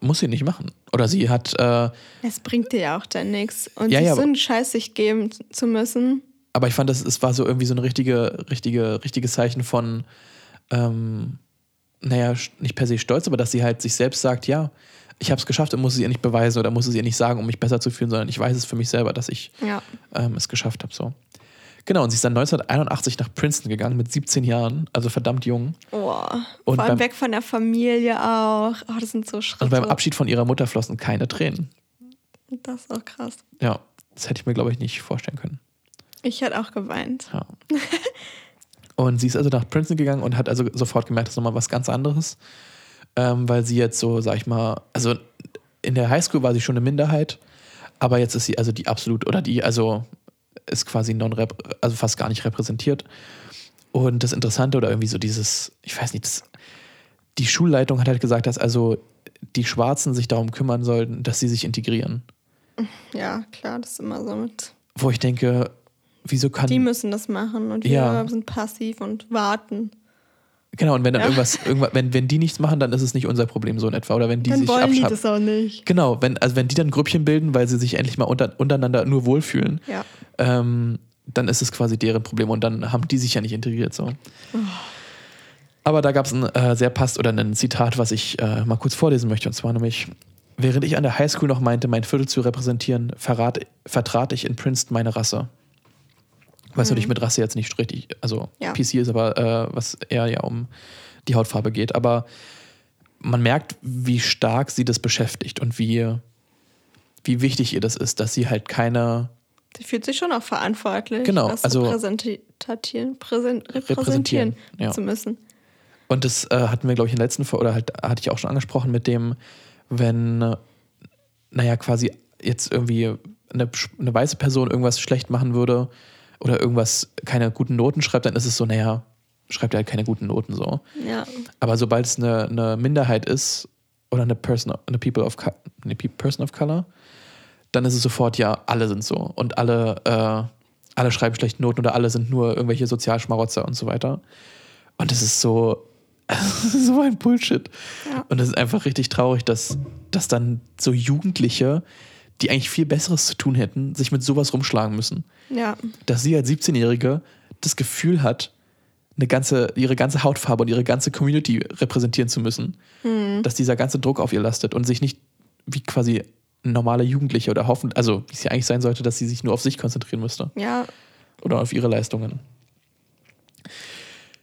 muss sie nicht machen. Oder sie hat, äh, Es bringt dir ja auch dann nichts. Und Ja, sich ja, so einen Scheiß sich geben zu müssen. aber ich fand, das, es war so irgendwie so ein richtige, richtige, richtiges Zeichen von, ähm, naja, nicht per se stolz, aber dass sie halt sich selbst sagt, ja, ich habe es geschafft und muss es ihr nicht beweisen oder muss es ihr nicht sagen, um mich besser zu fühlen, sondern ich weiß es für mich selber, dass ich Ja. ähm, es geschafft habe. So. Genau, und sie ist dann 1981 nach Princeton gegangen mit 17 Jahren, also verdammt jung. Oh. Und Vor allem beim- weg von der Familie auch. Oh, das sind so Schritte. Und beim Abschied von ihrer Mutter flossen keine Tränen. Das ist auch krass. Ja, das hätte ich mir, glaube ich, nicht vorstellen können. Ich hätte auch geweint. Ja. und sie ist also nach Princeton gegangen und hat also sofort gemerkt, das ist nochmal was ganz anderes. Ähm, weil sie jetzt so, sag ich mal, also in der Highschool war sie schon eine Minderheit, aber jetzt ist sie also die absolut, oder die, also ist quasi non also fast gar nicht repräsentiert. Und das Interessante oder irgendwie so dieses, ich weiß nicht, das, die Schulleitung hat halt gesagt, dass also die Schwarzen sich darum kümmern sollten, dass sie sich integrieren. Ja, klar, das ist immer so mit. Wo ich denke, wieso kann. Die müssen das machen und wir Ja. sind passiv und warten. Genau, und wenn dann Ja. irgendwas, irgendwas wenn, wenn die nichts machen, dann ist es nicht unser Problem so in etwa. Oder wenn die Dann sich wollen die abschaffen. das auch nicht. Genau, wenn, also wenn die dann Grüppchen bilden, weil sie sich endlich mal unter, untereinander nur wohlfühlen, Ja. ähm, dann ist es quasi deren Problem und dann haben die sich ja nicht integriert. So. Aber da gab es ein äh, sehr passt oder ein Zitat, was ich äh, mal kurz vorlesen möchte. Und zwar nämlich, während ich an der Highschool noch meinte, mein Viertel zu repräsentieren, verrat, vertrat ich in Princeton meine Rasse. Was natürlich mit Rasse jetzt nicht richtig, also Ja. PC ist aber, äh, was eher ja um die Hautfarbe geht. Aber man merkt, wie stark sie das beschäftigt und wie, wie wichtig ihr das ist, dass sie halt keine Sie fühlt sich schon auch verantwortlich, Genau, das also- repräsentieren, präsen, repräsentieren ja. zu müssen. Und das äh, hatten wir, glaube ich, in der letzten Folge, oder halt, hatte ich auch schon angesprochen mit dem, wenn, naja, quasi jetzt irgendwie eine, eine weiße Person irgendwas schlecht machen würde oder irgendwas keine guten Noten schreibt, dann ist es so, naja, schreibt er halt keine guten Noten so. Ja. Aber sobald es eine, eine Minderheit ist oder eine Person, eine People of, eine Pe- Person of Color, dann ist es sofort, ja, alle sind so. Und alle, äh, alle schreiben schlechte Noten oder alle sind nur irgendwelche Sozialschmarotzer und so weiter. Und das ist so, so ein Bullshit. Ja. Und es ist einfach richtig traurig, dass, dass dann so Jugendliche, die eigentlich viel Besseres zu tun hätten, sich mit sowas rumschlagen müssen. Ja. Dass sie als 17-Jährige das Gefühl hat, eine ganze, ihre ganze Hautfarbe und ihre ganze Community repräsentieren zu müssen. Dass dieser ganze Druck auf ihr lastet und sich nicht wie quasi ein normaler Jugendlicher oder hoffen, also wie es ja eigentlich sein sollte, dass sie sich nur auf sich konzentrieren müsste Ja. oder auf ihre Leistungen.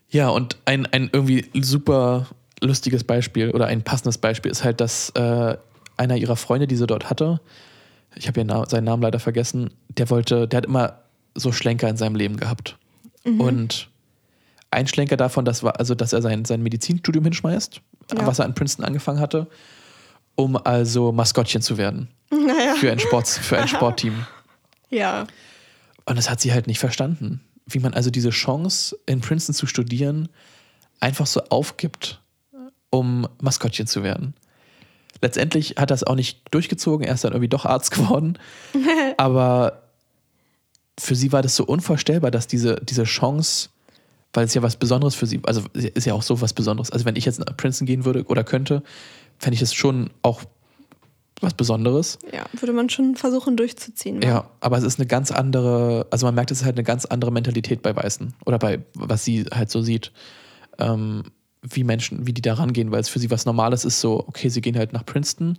Ja, und ein, ein irgendwie super lustiges Beispiel oder ein passendes Beispiel ist halt, dass äh, einer ihrer Freunde, die sie dort hatte, ich habe Na seinen Namen leider vergessen, der wollte, der hat immer so Schlenker in seinem Leben gehabt. Und ein Schlenker davon, das war also, dass er sein, sein Medizinstudium hinschmeißt, Ja. was er an Princeton angefangen hatte, um also Maskottchen zu werden Naja. für ein, Sports, für ein Sportteam. Ja. Und das hat sie halt nicht verstanden. Wie man also diese Chance, in Princeton zu studieren, einfach so aufgibt, um Maskottchen zu werden. Letztendlich hat er es auch nicht durchgezogen, er ist dann irgendwie doch Arzt geworden. Aber für sie war das so unvorstellbar, dass diese, diese Chance, weil es ja was Besonderes für sie, also ist ja auch so was Besonderes. Also wenn ich jetzt nach Princeton gehen würde oder könnte, fände ich das schon auch was Besonderes. Ja. Würde man schon versuchen durchzuziehen. wa? Ja, aber es ist eine ganz andere, also man merkt, es ist halt eine ganz andere Mentalität bei Weißen oder bei, was sie halt so sieht, ähm, wie Menschen, wie die da rangehen, weil es für sie was Normales ist, so, okay, sie gehen halt nach Princeton,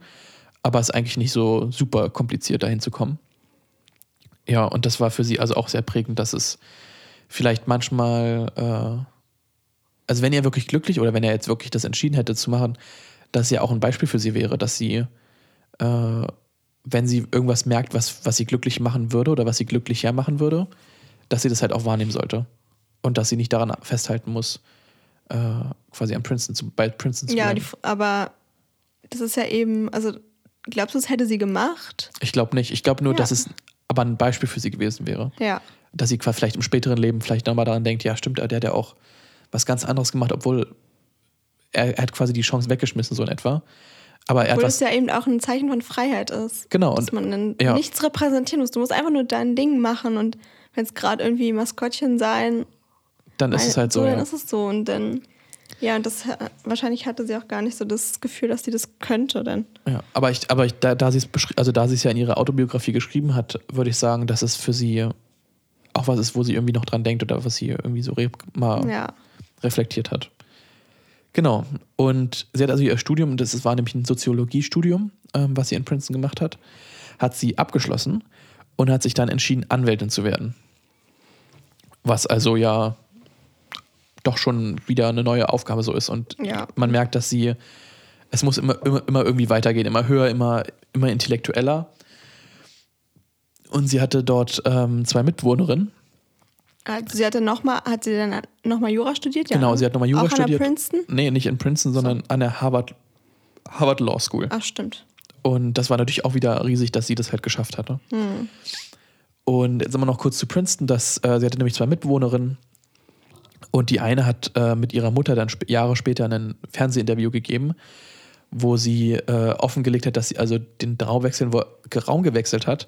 aber es ist eigentlich nicht so super kompliziert, dahin zu kommen. Ja, und das war für sie also auch sehr prägend, dass es vielleicht manchmal, äh, also wenn er wirklich glücklich oder wenn er jetzt wirklich das entschieden hätte zu machen, dass ja auch ein Beispiel für sie wäre, dass sie äh, wenn sie irgendwas merkt, was, was sie glücklich machen würde oder was sie glücklicher machen würde, dass sie das halt auch wahrnehmen sollte. Und dass sie nicht daran festhalten muss, äh, quasi an Princeton zu, bei Princeton zu Ja, bleiben. die, F- aber das ist ja eben, also glaubst du, das hätte sie gemacht? Ich glaube nicht. Ich glaube nur, Ja. dass es aber ein Beispiel für sie gewesen wäre. Ja. Dass sie quasi vielleicht im späteren Leben vielleicht nochmal daran denkt, ja, stimmt, der hat ja auch was ganz anderes gemacht, obwohl er, er hat quasi die Chance weggeschmissen, so in etwa. Aber er Obwohl es ja eben auch ein Zeichen von Freiheit ist. Genau, Dass man dann ja. nichts repräsentieren muss. Du musst einfach nur dein Ding machen und wenn es gerade irgendwie Maskottchen sein, dann ist es halt so. dann ja. ist es so. Und dann, ja, und das wahrscheinlich hatte sie auch gar nicht so das Gefühl, dass sie das könnte dann. Ja, aber ich, aber ich, da, da sie also da sie es ja in ihrer Autobiografie geschrieben hat, würde ich sagen, dass es für sie auch was ist, wo sie irgendwie noch dran denkt oder was sie irgendwie so re mal Ja. reflektiert hat. Genau. Und sie hat also ihr Studium, das war nämlich ein Soziologiestudium, ähm, was sie in Princeton gemacht hat, hat sie abgeschlossen und hat sich dann entschieden, Anwältin zu werden. Was also ja doch schon wieder eine neue Aufgabe so ist. Und Ja. man merkt, dass sie, es muss immer, immer, immer irgendwie weitergehen, immer höher, immer, immer intellektueller. Und sie hatte dort ähm, zwei Mitbewohnerinnen. Hat, sie hatte noch mal, hat sie dann nochmal Jura studiert? Ja, Genau, ne? sie hat nochmal Jura auch studiert. An der Princeton? Nee, nicht in Princeton, sondern an der Harvard, Harvard Law School. Ach, stimmt. Und das war natürlich auch wieder riesig, dass sie das halt geschafft hatte. Und jetzt wir noch kurz zu Princeton. Das, äh, sie hatte nämlich zwei Mitbewohnerinnen. Und die eine hat äh, mit ihrer Mutter dann sp Jahre später ein Fernsehinterview gegeben, wo sie äh, offengelegt hat, dass sie also den Raumwechsel, wo, Raum gewechselt hat,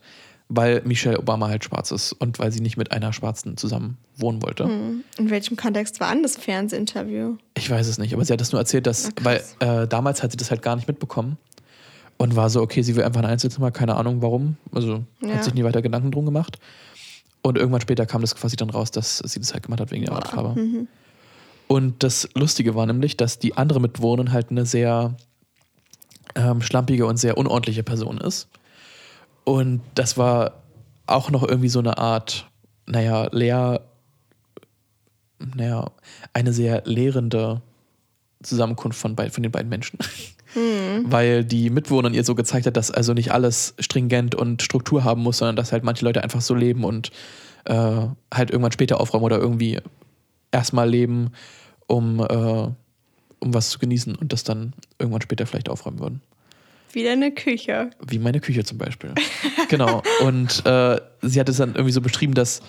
weil Michelle Obama halt schwarz ist und weil sie nicht mit einer Schwarzen zusammen wohnen wollte. In welchem Kontext war denn das Fernsehinterview? Ich weiß es nicht, aber sie hat das nur erzählt, dass, Ah, weil äh, damals hat sie das halt gar nicht mitbekommen und war so, okay, sie will einfach ein Einzelzimmer, keine Ahnung warum. Also Ja. hat sich nie weiter Gedanken drum gemacht. Und irgendwann später kam das quasi dann raus, dass sie das halt gemacht hat wegen ihrer Hautfarbe. Mhm. Und das Lustige war nämlich, dass die andere Mitbewohnerin halt eine sehr ähm, schlampige und sehr unordentliche Person ist. Und das war auch noch irgendwie so eine Art, naja, leer, naja, eine sehr lehrende Zusammenkunft von, von den beiden Menschen. Weil die Mitbewohnerin ihr so gezeigt hat, dass also nicht alles stringent und Struktur haben muss, sondern dass halt manche Leute einfach so leben und äh, halt irgendwann später aufräumen oder irgendwie erstmal leben, um, äh, um was zu genießen und das dann irgendwann später vielleicht aufräumen würden. Wieder eine Küche. Wie meine Küche zum Beispiel. genau. Und äh, sie hat es dann irgendwie so beschrieben, dass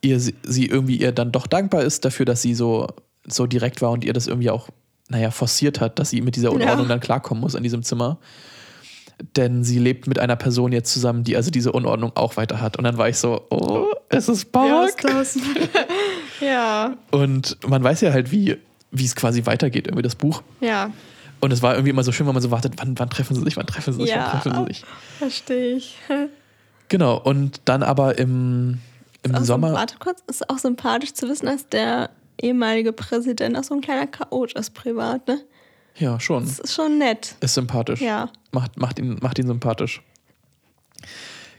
ihr, sie irgendwie ihr dann doch dankbar ist dafür, dass sie so, so direkt war und ihr das irgendwie auch, naja, forciert hat, dass sie mit dieser Unordnung Ja. dann klarkommen muss in diesem Zimmer. Denn sie lebt mit einer Person jetzt zusammen, die also diese Unordnung auch weiter hat. Und dann war ich so, oh, es ist Ja, Park. ist ja. Und man weiß ja halt, wie, wie es quasi weitergeht, irgendwie das Buch. Ja. Und es war irgendwie immer so schön, wenn man so wartet, wann, wann treffen sie sich, wann treffen sie sich, Ja. wann treffen sie sich. Verstehe ich. Genau, und dann aber im, im Auch Sommer. So, warte kurz, ist auch sympathisch zu wissen, dass der ehemalige Präsident auch so ein kleiner Chaot ist privat, ne? Ja, schon. Das ist schon nett. Ist sympathisch. Ja. Macht, macht, ihn, macht ihn sympathisch.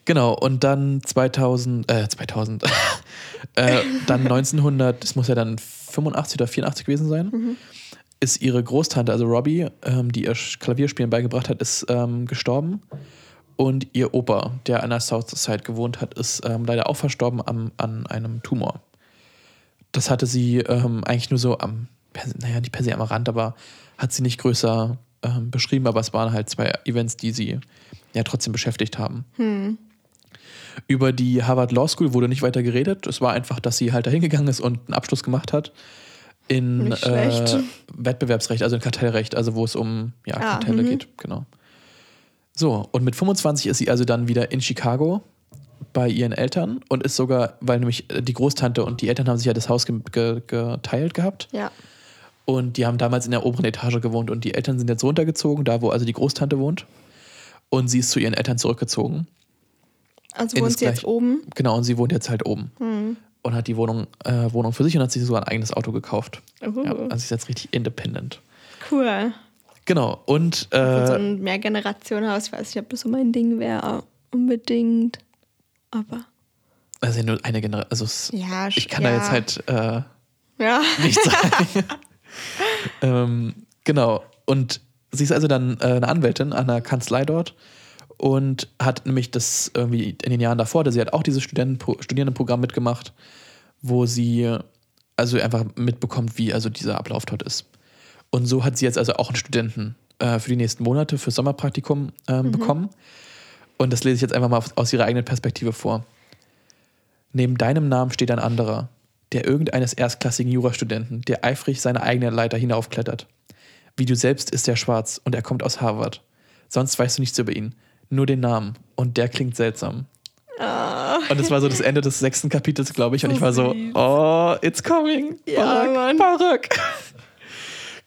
Genau, und dann 2000, äh, 2000, äh, dann 1900, das muss ja dann 85 oder 84 gewesen sein, ist ihre Großtante, also Robbie, ähm, die ihr Klavierspielen beigebracht hat, ist ähm, gestorben. Und ihr Opa, der an der South Side gewohnt hat, ist ähm, leider auch verstorben am, an einem Tumor. Das hatte sie ähm, eigentlich nur so am, naja, nicht per se am Rand, aber hat sie nicht größer ähm, beschrieben, aber es waren halt zwei Events, die sie ja trotzdem beschäftigt haben. Über die Harvard Law School wurde nicht weiter geredet. Es war einfach, dass sie halt dahin gegangen ist und einen Abschluss gemacht hat in äh, Wettbewerbsrecht, also in Kartellrecht, also wo es um ja, Ah, Kartelle mhm. geht, genau. So, und mit 25 ist sie also dann wieder in Chicago bei ihren Eltern und ist sogar, weil nämlich die Großtante und die Eltern haben sich ja das Haus ge ge geteilt gehabt Ja. Und die haben damals in der oberen Etage gewohnt und die Eltern sind jetzt runtergezogen, da wo also die Großtante wohnt. Und sie ist zu ihren Eltern zurückgezogen. Also wohnt sie jetzt oben. Genau, und sie wohnt jetzt halt oben. Und hat die Wohnung, äh, Wohnung für sich und hat sich sogar ein eigenes Auto gekauft. Uhu. Ja, also sie ist jetzt richtig independent. Cool. Genau, und Und so äh, ein Mehrgenerationenhaus, ich weiß nicht, ob das so mein Ding wäre, unbedingt. Aber also nur eine Generation, also es, ja, ich kann ja. da jetzt halt äh, Ja. nicht sagen. ähm, genau. Und sie ist also dann äh, eine Anwältin an der Kanzlei dort und hat nämlich das irgendwie in den Jahren davor, sie hat auch dieses Studentenpro Studierendenprogramm mitgemacht, wo sie also einfach mitbekommt, wie also dieser Ablauf dort ist. Und so hat sie jetzt also auch einen Studenten äh, für die nächsten Monate für Sommerpraktikum ähm, bekommen. Und das lese ich jetzt einfach mal aus ihrer eigenen Perspektive vor. Neben deinem Namen steht ein anderer, der irgendeines erstklassigen Jurastudenten, der eifrig seine eigene Leiter hinaufklettert. Wie du selbst ist er schwarz und er kommt aus Harvard. Sonst weißt du nichts über ihn, nur den Namen und der klingt seltsam. Und das war so das Ende des sechsten Kapitels, glaube ich. Und So ich war so, süß. oh, it's coming. Ja, Barack, Mann. Barack.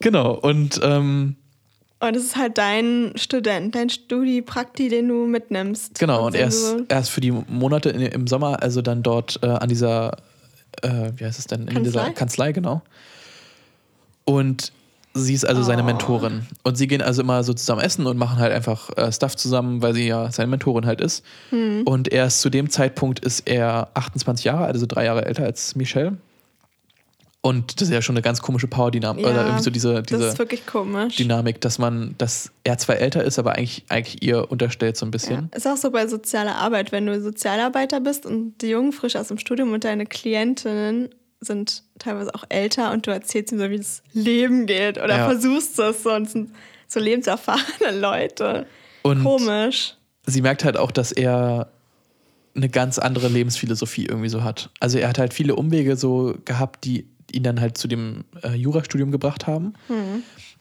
genau, und ähm, Und es ist halt dein Student, dein Studi-Prakti, den du mitnimmst. Genau, und den er ist, so- er ist für die Monate im Sommer, also dann dort äh, an dieser, äh, wie heißt es denn, in dieser Kanzlei? Kanzlei, genau. Und sie ist also seine Oh. Mentorin. Und sie gehen also immer so zusammen essen und machen halt einfach äh, Stuff zusammen, weil sie ja seine Mentorin halt ist. Hm. Und er ist zu dem Zeitpunkt ist er 28 Jahre, also drei Jahre älter als Michelle. Und das ist ja schon eine ganz komische Power-Dynamik, oder Ja, irgendwie so diese, das diese ist wirklich komisch. Dynamik, dass man, dass er zwar älter ist, aber eigentlich, eigentlich ihr unterstellt so ein bisschen. Ja. Ist auch so bei sozialer Arbeit, wenn du Sozialarbeiter bist und die Jungen frisch aus dem Studium und deine Klientinnen sind teilweise auch älter und du erzählst ihnen so, wie das Leben geht oder Ja. versuchst es so und es sind so lebenserfahrene Leute. Und Komisch. sie merkt halt auch, dass er eine ganz andere Lebensphilosophie irgendwie so hat. Also er hat halt viele Umwege so gehabt, die ihn dann halt zu dem äh, Jurastudium gebracht haben.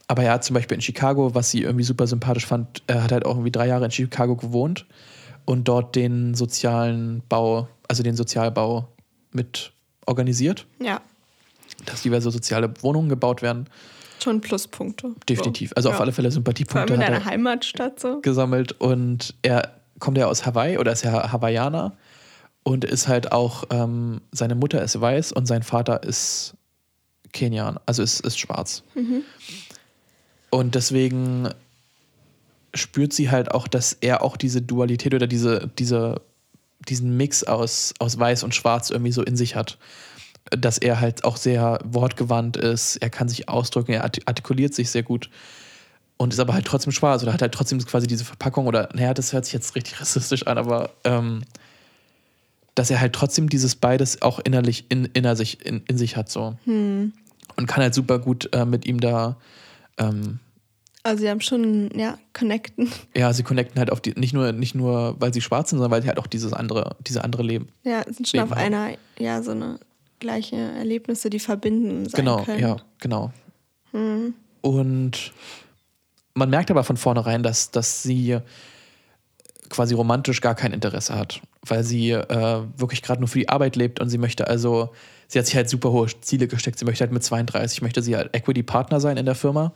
Aber er hat zum Beispiel in Chicago, was sie irgendwie super sympathisch fand, er hat halt auch irgendwie drei Jahre in Chicago gewohnt und dort den sozialen Bau, also den Sozialbau mit organisiert, Ja, dass diverse soziale Wohnungen gebaut werden. schon Pluspunkte. Definitiv. Also Ja. auf alle Fälle Vor allem Sympathiepunkte in hat er deiner Heimatstadt so. gesammelt und er kommt ja aus Hawaii oder ist ja Hawaiianer und ist halt auch, ähm, seine Mutter ist weiß und sein Vater ist Kenian, also ist, ist schwarz. Und deswegen spürt sie halt auch, dass er auch diese Dualität oder diese, diese, diesen Mix aus, aus weiß und schwarz irgendwie so in sich hat. Dass er halt auch sehr wortgewandt ist, er kann sich ausdrücken, er arti- artikuliert sich sehr gut und ist aber halt trotzdem schwarz oder hat halt trotzdem quasi diese Verpackung oder, naja, das hört sich jetzt richtig rassistisch an, aber ähm, dass er halt trotzdem dieses beides auch innerlich in, inner sich, in, in sich hat so. Und kann halt super gut äh, mit ihm da, ähm, Also sie haben schon, ja, connecten. ja, sie connecten halt auf die, nicht nur, nicht nur, weil sie schwarz sind, sondern weil sie halt auch dieses andere, diese andere Leben. Ja, sind schon Leben auf haben. einer, ja, so eine gleiche Erlebnisse, die verbinden sein Genau, können. ja, genau. Und man merkt aber von vornherein, dass, dass sie quasi romantisch gar kein Interesse hat, weil sie äh, wirklich gerade nur für die Arbeit lebt und sie möchte also, sie hat sich halt super hohe Ziele gesteckt. Sie möchte halt mit 32, möchte sie halt Equity-Partner sein in der Firma.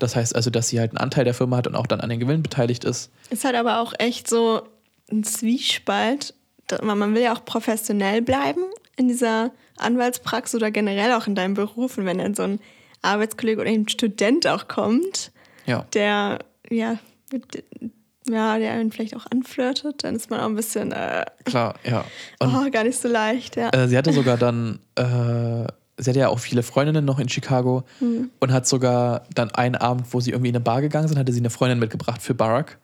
Das heißt also, dass sie halt einen Anteil der Firma hat und auch dann an den Gewinn beteiligt ist. Ist halt aber auch echt so ein Zwiespalt. Man will ja auch professionell bleiben in dieser Anwaltspraxis oder generell auch in deinem Beruf. Und wenn dann so ein Arbeitskollege oder ein Student auch kommt, ja. der ja mit, ja, der einen vielleicht auch anflirtet, dann ist man auch ein bisschen. Äh, Klar, ja. Und, oh, gar nicht so leicht, ja. Äh, sie hatte sogar dann. Äh, sie hatte ja auch viele Freundinnen noch in Chicago hm. und hat sogar dann einen Abend, wo sie irgendwie in eine Bar gegangen sind, hatte sie eine Freundin mitgebracht für Barack.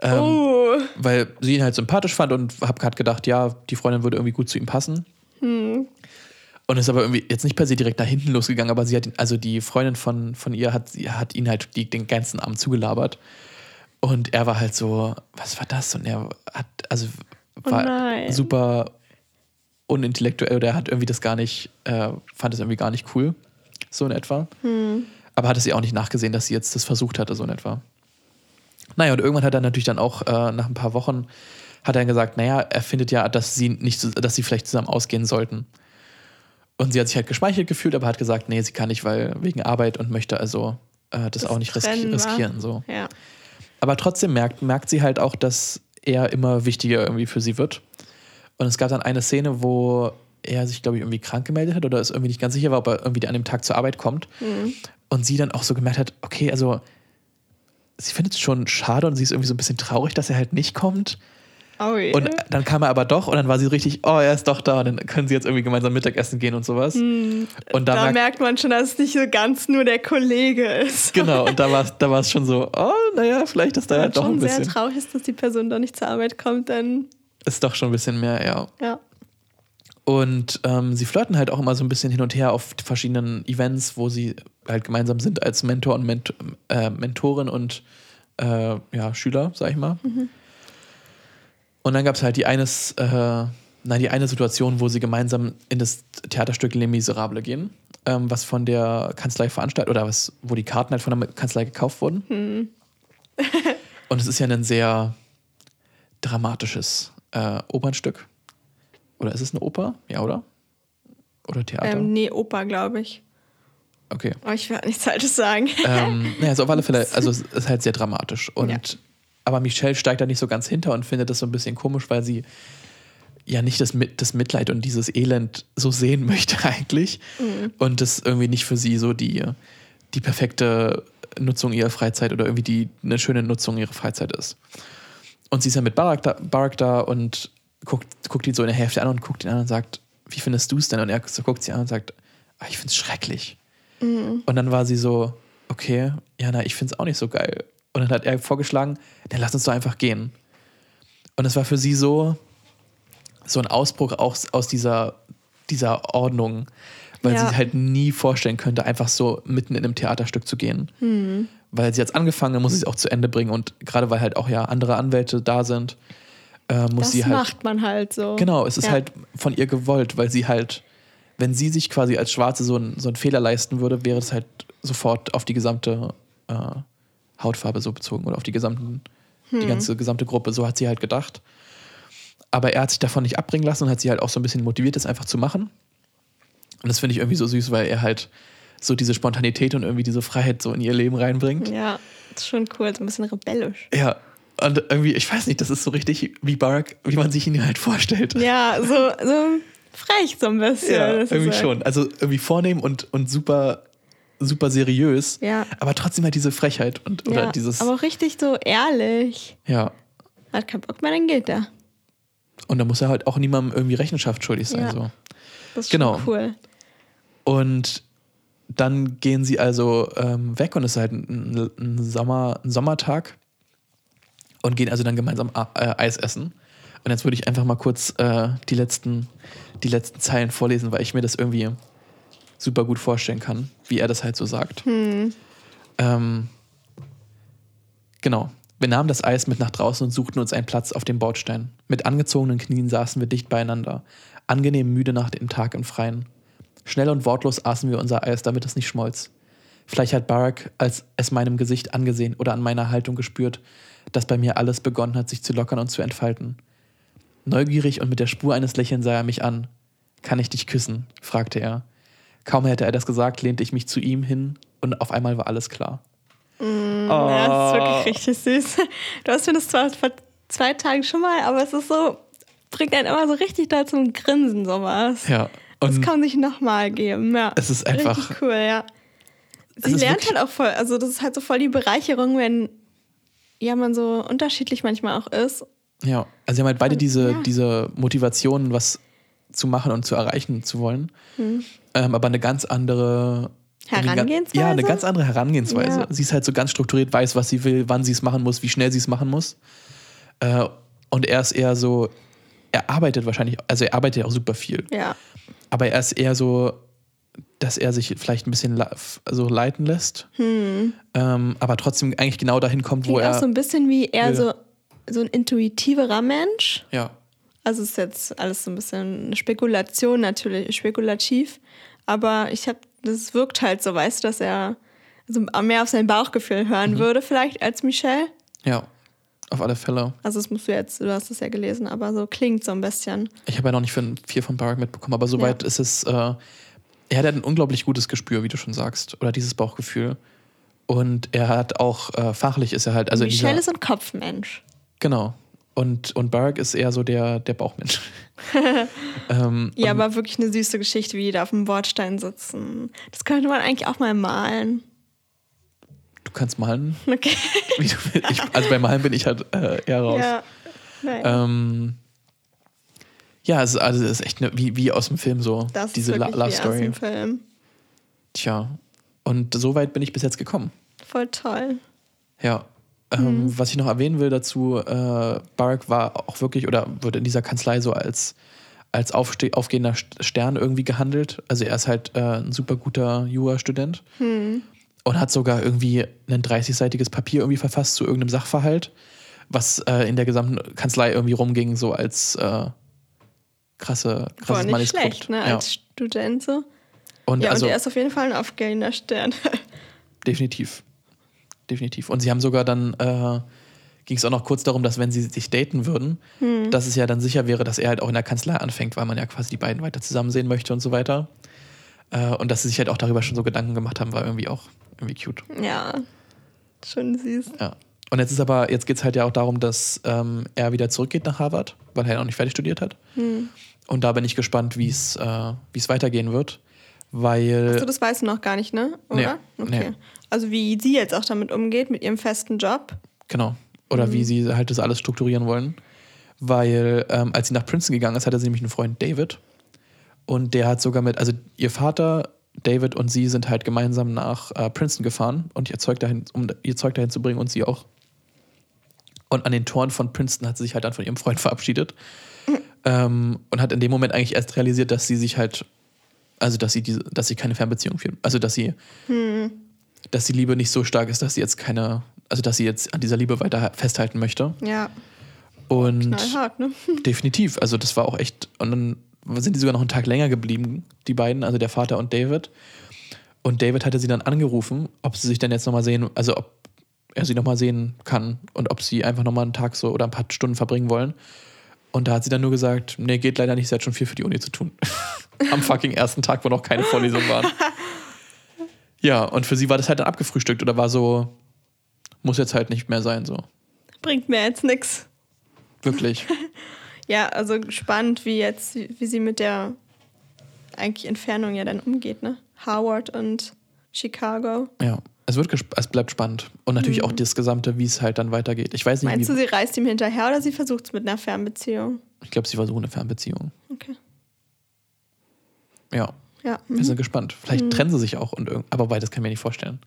Ähm, oh. Weil sie ihn halt sympathisch fand und hab gerade gedacht, ja, die Freundin würde irgendwie gut zu ihm passen. Hm. Und ist aber irgendwie jetzt nicht per se direkt nach hinten losgegangen, aber sie hat ihn, also die Freundin von, von ihr hat, sie hat ihn halt die, den ganzen Abend zugelabert. Und er war halt so, was war das? Und er hat, also oh war oh super unintellektuell oder er hat irgendwie das gar nicht, äh, fand es irgendwie gar nicht cool, so in etwa. Hm. Aber hat es ihr auch nicht nachgesehen, dass sie jetzt das versucht hatte, so in etwa. Naja, und irgendwann hat er natürlich dann auch äh, nach ein paar Wochen hat er gesagt, naja, er findet ja, dass sie nicht, dass sie vielleicht zusammen ausgehen sollten. Und sie hat sich halt geschmeichelt gefühlt, aber hat gesagt, nee, sie kann nicht, weil wegen Arbeit und möchte also äh, das, das, auch nicht riski riskieren. So. Ja. Aber trotzdem merkt, merkt sie halt auch, dass er immer wichtiger irgendwie für sie wird. Und es gab dann eine Szene, wo er sich, glaube ich, irgendwie krank gemeldet hat oder es irgendwie nicht ganz sicher war, ob er irgendwie an dem Tag zur Arbeit kommt. Mhm. Und sie dann auch so gemerkt hat, okay, also sie findet es schon schade und sie ist irgendwie so ein bisschen traurig, dass er halt nicht kommt. Oh yeah. Und dann kam er aber doch und dann war sie richtig, oh, er ist doch da und dann können sie jetzt irgendwie gemeinsam Mittagessen gehen und sowas. Hm, und da, merkt, merkt man schon, dass es nicht so ganz nur der Kollege ist. Genau, und da war es da schon so, oh, naja, vielleicht ist da ja doch ein bisschen. Wenn sehr traurig ist, dass die Person da nicht zur Arbeit kommt, dann. Ist doch schon ein bisschen mehr, ja. Ja. Und ähm, sie flirten halt auch immer so ein bisschen hin und her auf verschiedenen Events, wo sie halt gemeinsam sind als Mentor und Ment äh, Mentorin und äh, ja, Schüler, sag ich mal. Mhm. Und dann gab es halt die eines, äh, nein, die eine Situation, wo sie gemeinsam in das Theaterstück Les Miserables gehen, ähm, was von der Kanzlei veranstaltet oder was, wo die Karten halt von der Kanzlei gekauft wurden. Hm. Und es ist ja ein sehr dramatisches äh, Opernstück. Oder ist es eine Oper? Ja, oder? Oder Theater? Ähm, nee, Oper, glaube ich. Okay. Aber ich werde nichts Falsches sagen. ähm, naja, also auf alle Fälle, also es ist halt sehr dramatisch. Und ja aber Michelle steigt da nicht so ganz hinter und findet das so ein bisschen komisch, weil sie ja nicht das, das Mitleid und dieses Elend so sehen möchte eigentlich. Mhm. Und das irgendwie nicht für sie so die, die perfekte Nutzung ihrer Freizeit oder irgendwie die, eine schöne Nutzung ihrer Freizeit ist. Und sie ist ja mit Barack da, Barack da und guckt, guckt ihn so in der Hälfte an und guckt ihn an und sagt, wie findest du es denn? Und er so guckt sie an und sagt, ah, ich finde es schrecklich. Mhm. Und dann war sie so, okay, ja, na, ich finde es auch nicht so geil. Und dann hat er vorgeschlagen, dann lass uns doch einfach gehen. Und es war für sie so, so ein Ausbruch aus, aus dieser, dieser Ordnung, weil ja. sie halt nie vorstellen könnte, einfach so mitten in einem Theaterstück zu gehen. Mhm. Weil sie jetzt angefangen, muss sie es auch zu Ende bringen. Und gerade weil halt auch ja andere Anwälte da sind, äh, muss das sie halt. Das macht man halt so. Genau, es ist ja. halt von ihr gewollt, weil sie halt, wenn sie sich quasi als Schwarze so, ein, so einen Fehler leisten würde, wäre es halt sofort auf die gesamte äh, Hautfarbe so bezogen oder auf die gesamten, hm. die ganze gesamte Gruppe. So hat sie halt gedacht. Aber er hat sich davon nicht abbringen lassen und hat sie halt auch so ein bisschen motiviert, das einfach zu machen. Und das finde ich irgendwie so süß, weil er halt so diese Spontanität und irgendwie diese Freiheit so in ihr Leben reinbringt. Ja, das ist schon cool, so ein bisschen rebellisch. Ja. Und irgendwie, ich weiß nicht, das ist so richtig wie Barack, wie man sich ihn halt vorstellt. Ja, so, so frech so ein bisschen. Ja, irgendwie schon. Also irgendwie vornehm und, und super super seriös, ja. aber trotzdem halt diese Frechheit und oder ja, dieses. Aber auch richtig so ehrlich. Ja. Hat keinen Bock mehr, dann geht er. Und da muss er halt auch niemandem irgendwie Rechenschaft schuldig sein. Ja. So. Das ist genau. cool. Und dann gehen sie also ähm, weg und es ist halt ein, ein, Sommer, ein Sommertag und gehen also dann gemeinsam äh, Eis essen. Und jetzt würde ich einfach mal kurz äh, die, letzten, die letzten Zeilen vorlesen, weil ich mir das irgendwie super gut vorstellen kann, wie er das halt so sagt. Hm. Ähm, genau. Wir nahmen das Eis mit nach draußen und suchten uns einen Platz auf dem Bordstein. Mit angezogenen Knien saßen wir dicht beieinander, angenehm müde nach dem Tag im Freien. Schnell und wortlos aßen wir unser Eis, damit es nicht schmolz. Vielleicht hat Barack als es meinem Gesicht angesehen oder an meiner Haltung gespürt, dass bei mir alles begonnen hat, sich zu lockern und zu entfalten. Neugierig und mit der Spur eines Lächelns sah er mich an. Kann ich dich küssen? fragte er. Kaum hätte er das gesagt, lehnte ich mich zu ihm hin und auf einmal war alles klar. Mm, oh. Ja, das ist wirklich richtig süß. Du hast mir das zwar vor zwei Tagen schon mal, aber es ist so, bringt einen immer so richtig da zum Grinsen, sowas. Ja. Und das kann sich nochmal geben, ja. Es ist einfach. Richtig cool, ja. Sie lernt halt auch voll, also das ist halt so voll die Bereicherung, wenn ja man so unterschiedlich manchmal auch ist. Ja, also sie haben halt beide diese, ja. diese Motivation, was zu machen und zu erreichen zu wollen. Hm. Ähm, aber eine ganz andere Herangehensweise? Ja, eine ganz andere Herangehensweise. Ja. Sie ist halt so ganz strukturiert, weiß, was sie will, wann sie es machen muss, wie schnell sie es machen muss. Äh, und er ist eher so, er arbeitet wahrscheinlich, also er arbeitet ja auch super viel. Ja. Aber er ist eher so, dass er sich vielleicht ein bisschen so leiten lässt, hm. ähm, aber trotzdem eigentlich genau dahin kommt, Klingt wo er. auch so ein bisschen wie eher so, so ein intuitiverer Mensch. Ja. Also ist jetzt alles so ein bisschen Spekulation, natürlich spekulativ. Aber ich habe, das wirkt halt so, weißt du, dass er also mehr auf sein Bauchgefühl hören mhm. würde, vielleicht als Michelle. Ja, auf alle Fälle. Also das musst du jetzt, du hast es ja gelesen, aber so klingt so ein bisschen. Ich habe ja noch nicht viel von Barack mitbekommen, aber soweit ja. ist es, äh, er hat ein unglaublich gutes Gespür, wie du schon sagst, oder dieses Bauchgefühl. Und er hat auch, äh, fachlich ist er halt, also Michelle dieser, ist ein Kopfmensch. Genau. Und, und Barack ist eher so der, der Bauchmensch. ähm, ja, aber wirklich eine süße Geschichte, wie die da auf dem Bordstein sitzen. Das könnte man eigentlich auch mal malen. Du kannst malen. Okay. Ich, also bei Malen bin ich halt äh, eher raus. Ja, ähm, ja es, ist, also es ist echt ne, wie, wie aus dem Film so. Das diese ist Love Story. Aus dem Film. Tja. Und so weit bin ich bis jetzt gekommen. Voll toll. Ja. Ähm, mhm. Was ich noch erwähnen will dazu, äh, Barack war auch wirklich oder wurde in dieser Kanzlei so als, als aufgehender Stern irgendwie gehandelt. Also er ist halt äh, ein super guter Jura-Student mhm. und hat sogar irgendwie ein 30-seitiges Papier irgendwie verfasst zu irgendeinem Sachverhalt, was äh, in der gesamten Kanzlei irgendwie rumging, so als äh, krasse, krasses Boah, nicht Manuskript. schlecht, ne, als Student so. Und ja, also, und er ist auf jeden Fall ein aufgehender Stern. definitiv definitiv. Und sie haben sogar dann, äh, ging es auch noch kurz darum, dass wenn sie sich daten würden, hm. dass es ja dann sicher wäre, dass er halt auch in der Kanzlei anfängt, weil man ja quasi die beiden weiter zusammen sehen möchte und so weiter. Äh, und dass sie sich halt auch darüber schon so Gedanken gemacht haben, war irgendwie auch irgendwie cute. Ja, schon süß. Ja. Und jetzt ist aber, jetzt geht es halt ja auch darum, dass ähm, er wieder zurückgeht nach Harvard, weil er ja noch nicht fertig studiert hat. Hm. Und da bin ich gespannt, wie es äh, weitergehen wird. Weil. Achso, das weißt du noch gar nicht, ne? Oder? Nee, okay. Nee. Also wie sie jetzt auch damit umgeht, mit ihrem festen Job. Genau. Oder mhm. wie sie halt das alles strukturieren wollen. Weil ähm, als sie nach Princeton gegangen ist, hatte sie nämlich einen Freund David. Und der hat sogar mit, also ihr Vater, David und sie sind halt gemeinsam nach äh, Princeton gefahren und ihr Zeug dahin, um ihr Zeug dahin zu bringen und sie auch. Und an den Toren von Princeton hat sie sich halt dann von ihrem Freund verabschiedet. Mhm. Ähm, und hat in dem Moment eigentlich erst realisiert, dass sie sich halt, also dass sie diese, dass sie keine Fernbeziehung führen. Also dass sie mhm dass die Liebe nicht so stark ist, dass sie jetzt keine, also dass sie jetzt an dieser Liebe weiter festhalten möchte. Ja. Und Knallhart, ne? definitiv. Also das war auch echt. Und dann sind die sogar noch einen Tag länger geblieben, die beiden, also der Vater und David. Und David hatte sie dann angerufen, ob sie sich denn jetzt nochmal sehen, also ob er sie nochmal sehen kann und ob sie einfach nochmal einen Tag so oder ein paar Stunden verbringen wollen. Und da hat sie dann nur gesagt, nee, geht leider nicht, sie hat schon viel für die Uni zu tun. Am fucking ersten Tag, wo noch keine Vorlesungen waren. Ja, und für sie war das halt dann abgefrühstückt oder war so, muss jetzt halt nicht mehr sein, so. Bringt mir jetzt nichts. Wirklich. ja, also spannend, wie jetzt, wie sie mit der eigentlich Entfernung ja dann umgeht, ne? Harvard und Chicago. Ja, es, wird es bleibt spannend. Und natürlich mhm. auch das Gesamte, wie es halt dann weitergeht. Ich weiß nicht, Meinst du, sie reist ihm hinterher oder sie versucht es mit einer Fernbeziehung? Ich glaube, sie versucht eine Fernbeziehung. Okay. Ja. Ja. Wir sind mhm. gespannt. Vielleicht mhm. trennen sie sich auch, und aber beides kann ich mir nicht vorstellen.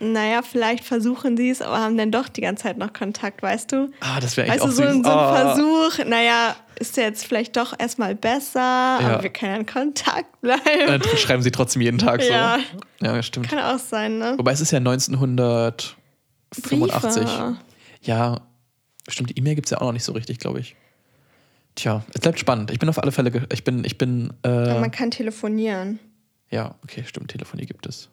Naja, vielleicht versuchen sie es, aber haben dann doch die ganze Zeit noch Kontakt, weißt du? Ah, das wäre echt weißt auch du, so, süß. so ein oh. Versuch, naja, ist der jetzt vielleicht doch erstmal besser, ja. aber wir können in Kontakt bleiben. Dann schreiben sie trotzdem jeden Tag so. Ja, ja stimmt. Kann auch sein, ne? Wobei es ist ja 1985. Briefe. Ja, stimmt, die E-Mail gibt es ja auch noch nicht so richtig, glaube ich. Tja, es bleibt spannend. Ich bin auf alle Fälle, ich bin, ich bin. Äh, man kann telefonieren. Ja, okay, stimmt, Telefonie gibt es.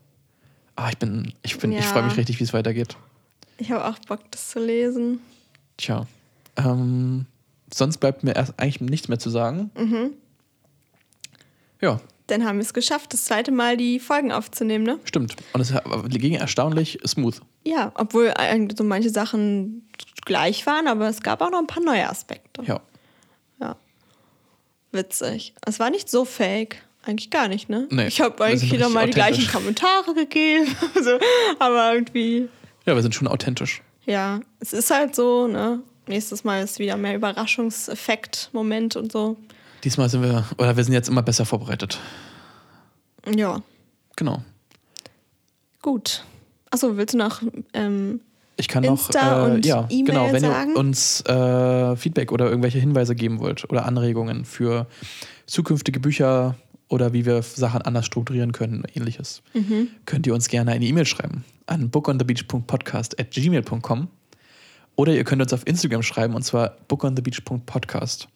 Ah, ich bin, ich bin, ja. ich freue mich richtig, wie es weitergeht. Ich habe auch Bock, das zu lesen. Tja. Ähm, sonst bleibt mir erst eigentlich nichts mehr zu sagen. Mhm. Ja, Dann haben wir es geschafft, das zweite Mal die Folgen aufzunehmen, ne? stimmt. Und es ging erstaunlich smooth. Ja, obwohl eigentlich so manche Sachen gleich waren, aber es gab auch noch ein paar neue Aspekte. Ja. Witzig. Es war nicht so fake. Eigentlich gar nicht, ne? Nee, ich habe eigentlich wieder mal die gleichen. Kommentare gegeben. so, aber irgendwie, Ja, wir sind schon authentisch. ja, es ist halt so, ne? Nächstes Mal ist wieder mehr Überraschungseffekt, Moment und so. Diesmal sind wir, oder wir sind jetzt immer besser vorbereitet. Ja, Genau. gut. Achso, willst du noch ähm, Ich kann noch, Insta äh, und ja, E-Mail genau, wenn sagen? ihr uns äh, Feedback oder irgendwelche Hinweise geben wollt oder Anregungen für zukünftige Bücher oder wie wir Sachen anders strukturieren können, ähnliches, Mhm. könnt ihr uns gerne eine E-Mail schreiben an bookonthebeach.podcast@gmail.com oder ihr könnt uns auf Instagram schreiben und zwar bookonthebeach.podcast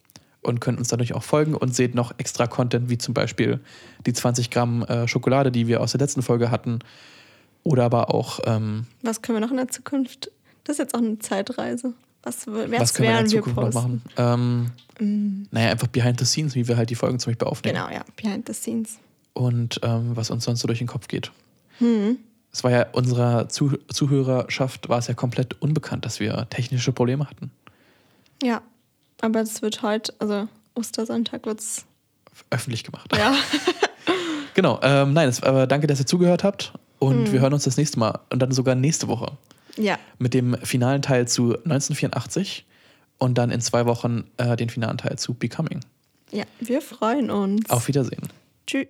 und könnt uns dadurch auch folgen und seht noch extra Content wie zum Beispiel die 20 Gramm äh, Schokolade, die wir aus der letzten Folge hatten oder aber auch ähm, was können wir noch in der Zukunft? Das ist jetzt auch eine Zeitreise. Was, Was können wir in der Zukunft noch machen? Ähm, Mm, naja, einfach behind the scenes, wie wir halt die Folgen zum Beispiel aufnehmen. Genau, ja, behind the scenes. Und ähm, was uns sonst so durch den Kopf geht. Hm. Es war ja unserer Zuh Zuhörerschaft war es ja komplett unbekannt, dass wir technische Probleme hatten. Ja, aber das wird heute, also Ostersonntag wird's. Öffentlich gemacht. Ja, Genau. Ähm, nein, es, aber danke, dass ihr zugehört habt. Und Hm. wir hören uns das nächste Mal und dann sogar nächste Woche ja, mit dem finalen Teil zu 1984 und dann in zwei Wochen äh, den finalen Teil zu Becoming. ja, wir freuen uns. Auf Wiedersehen. Tschüss.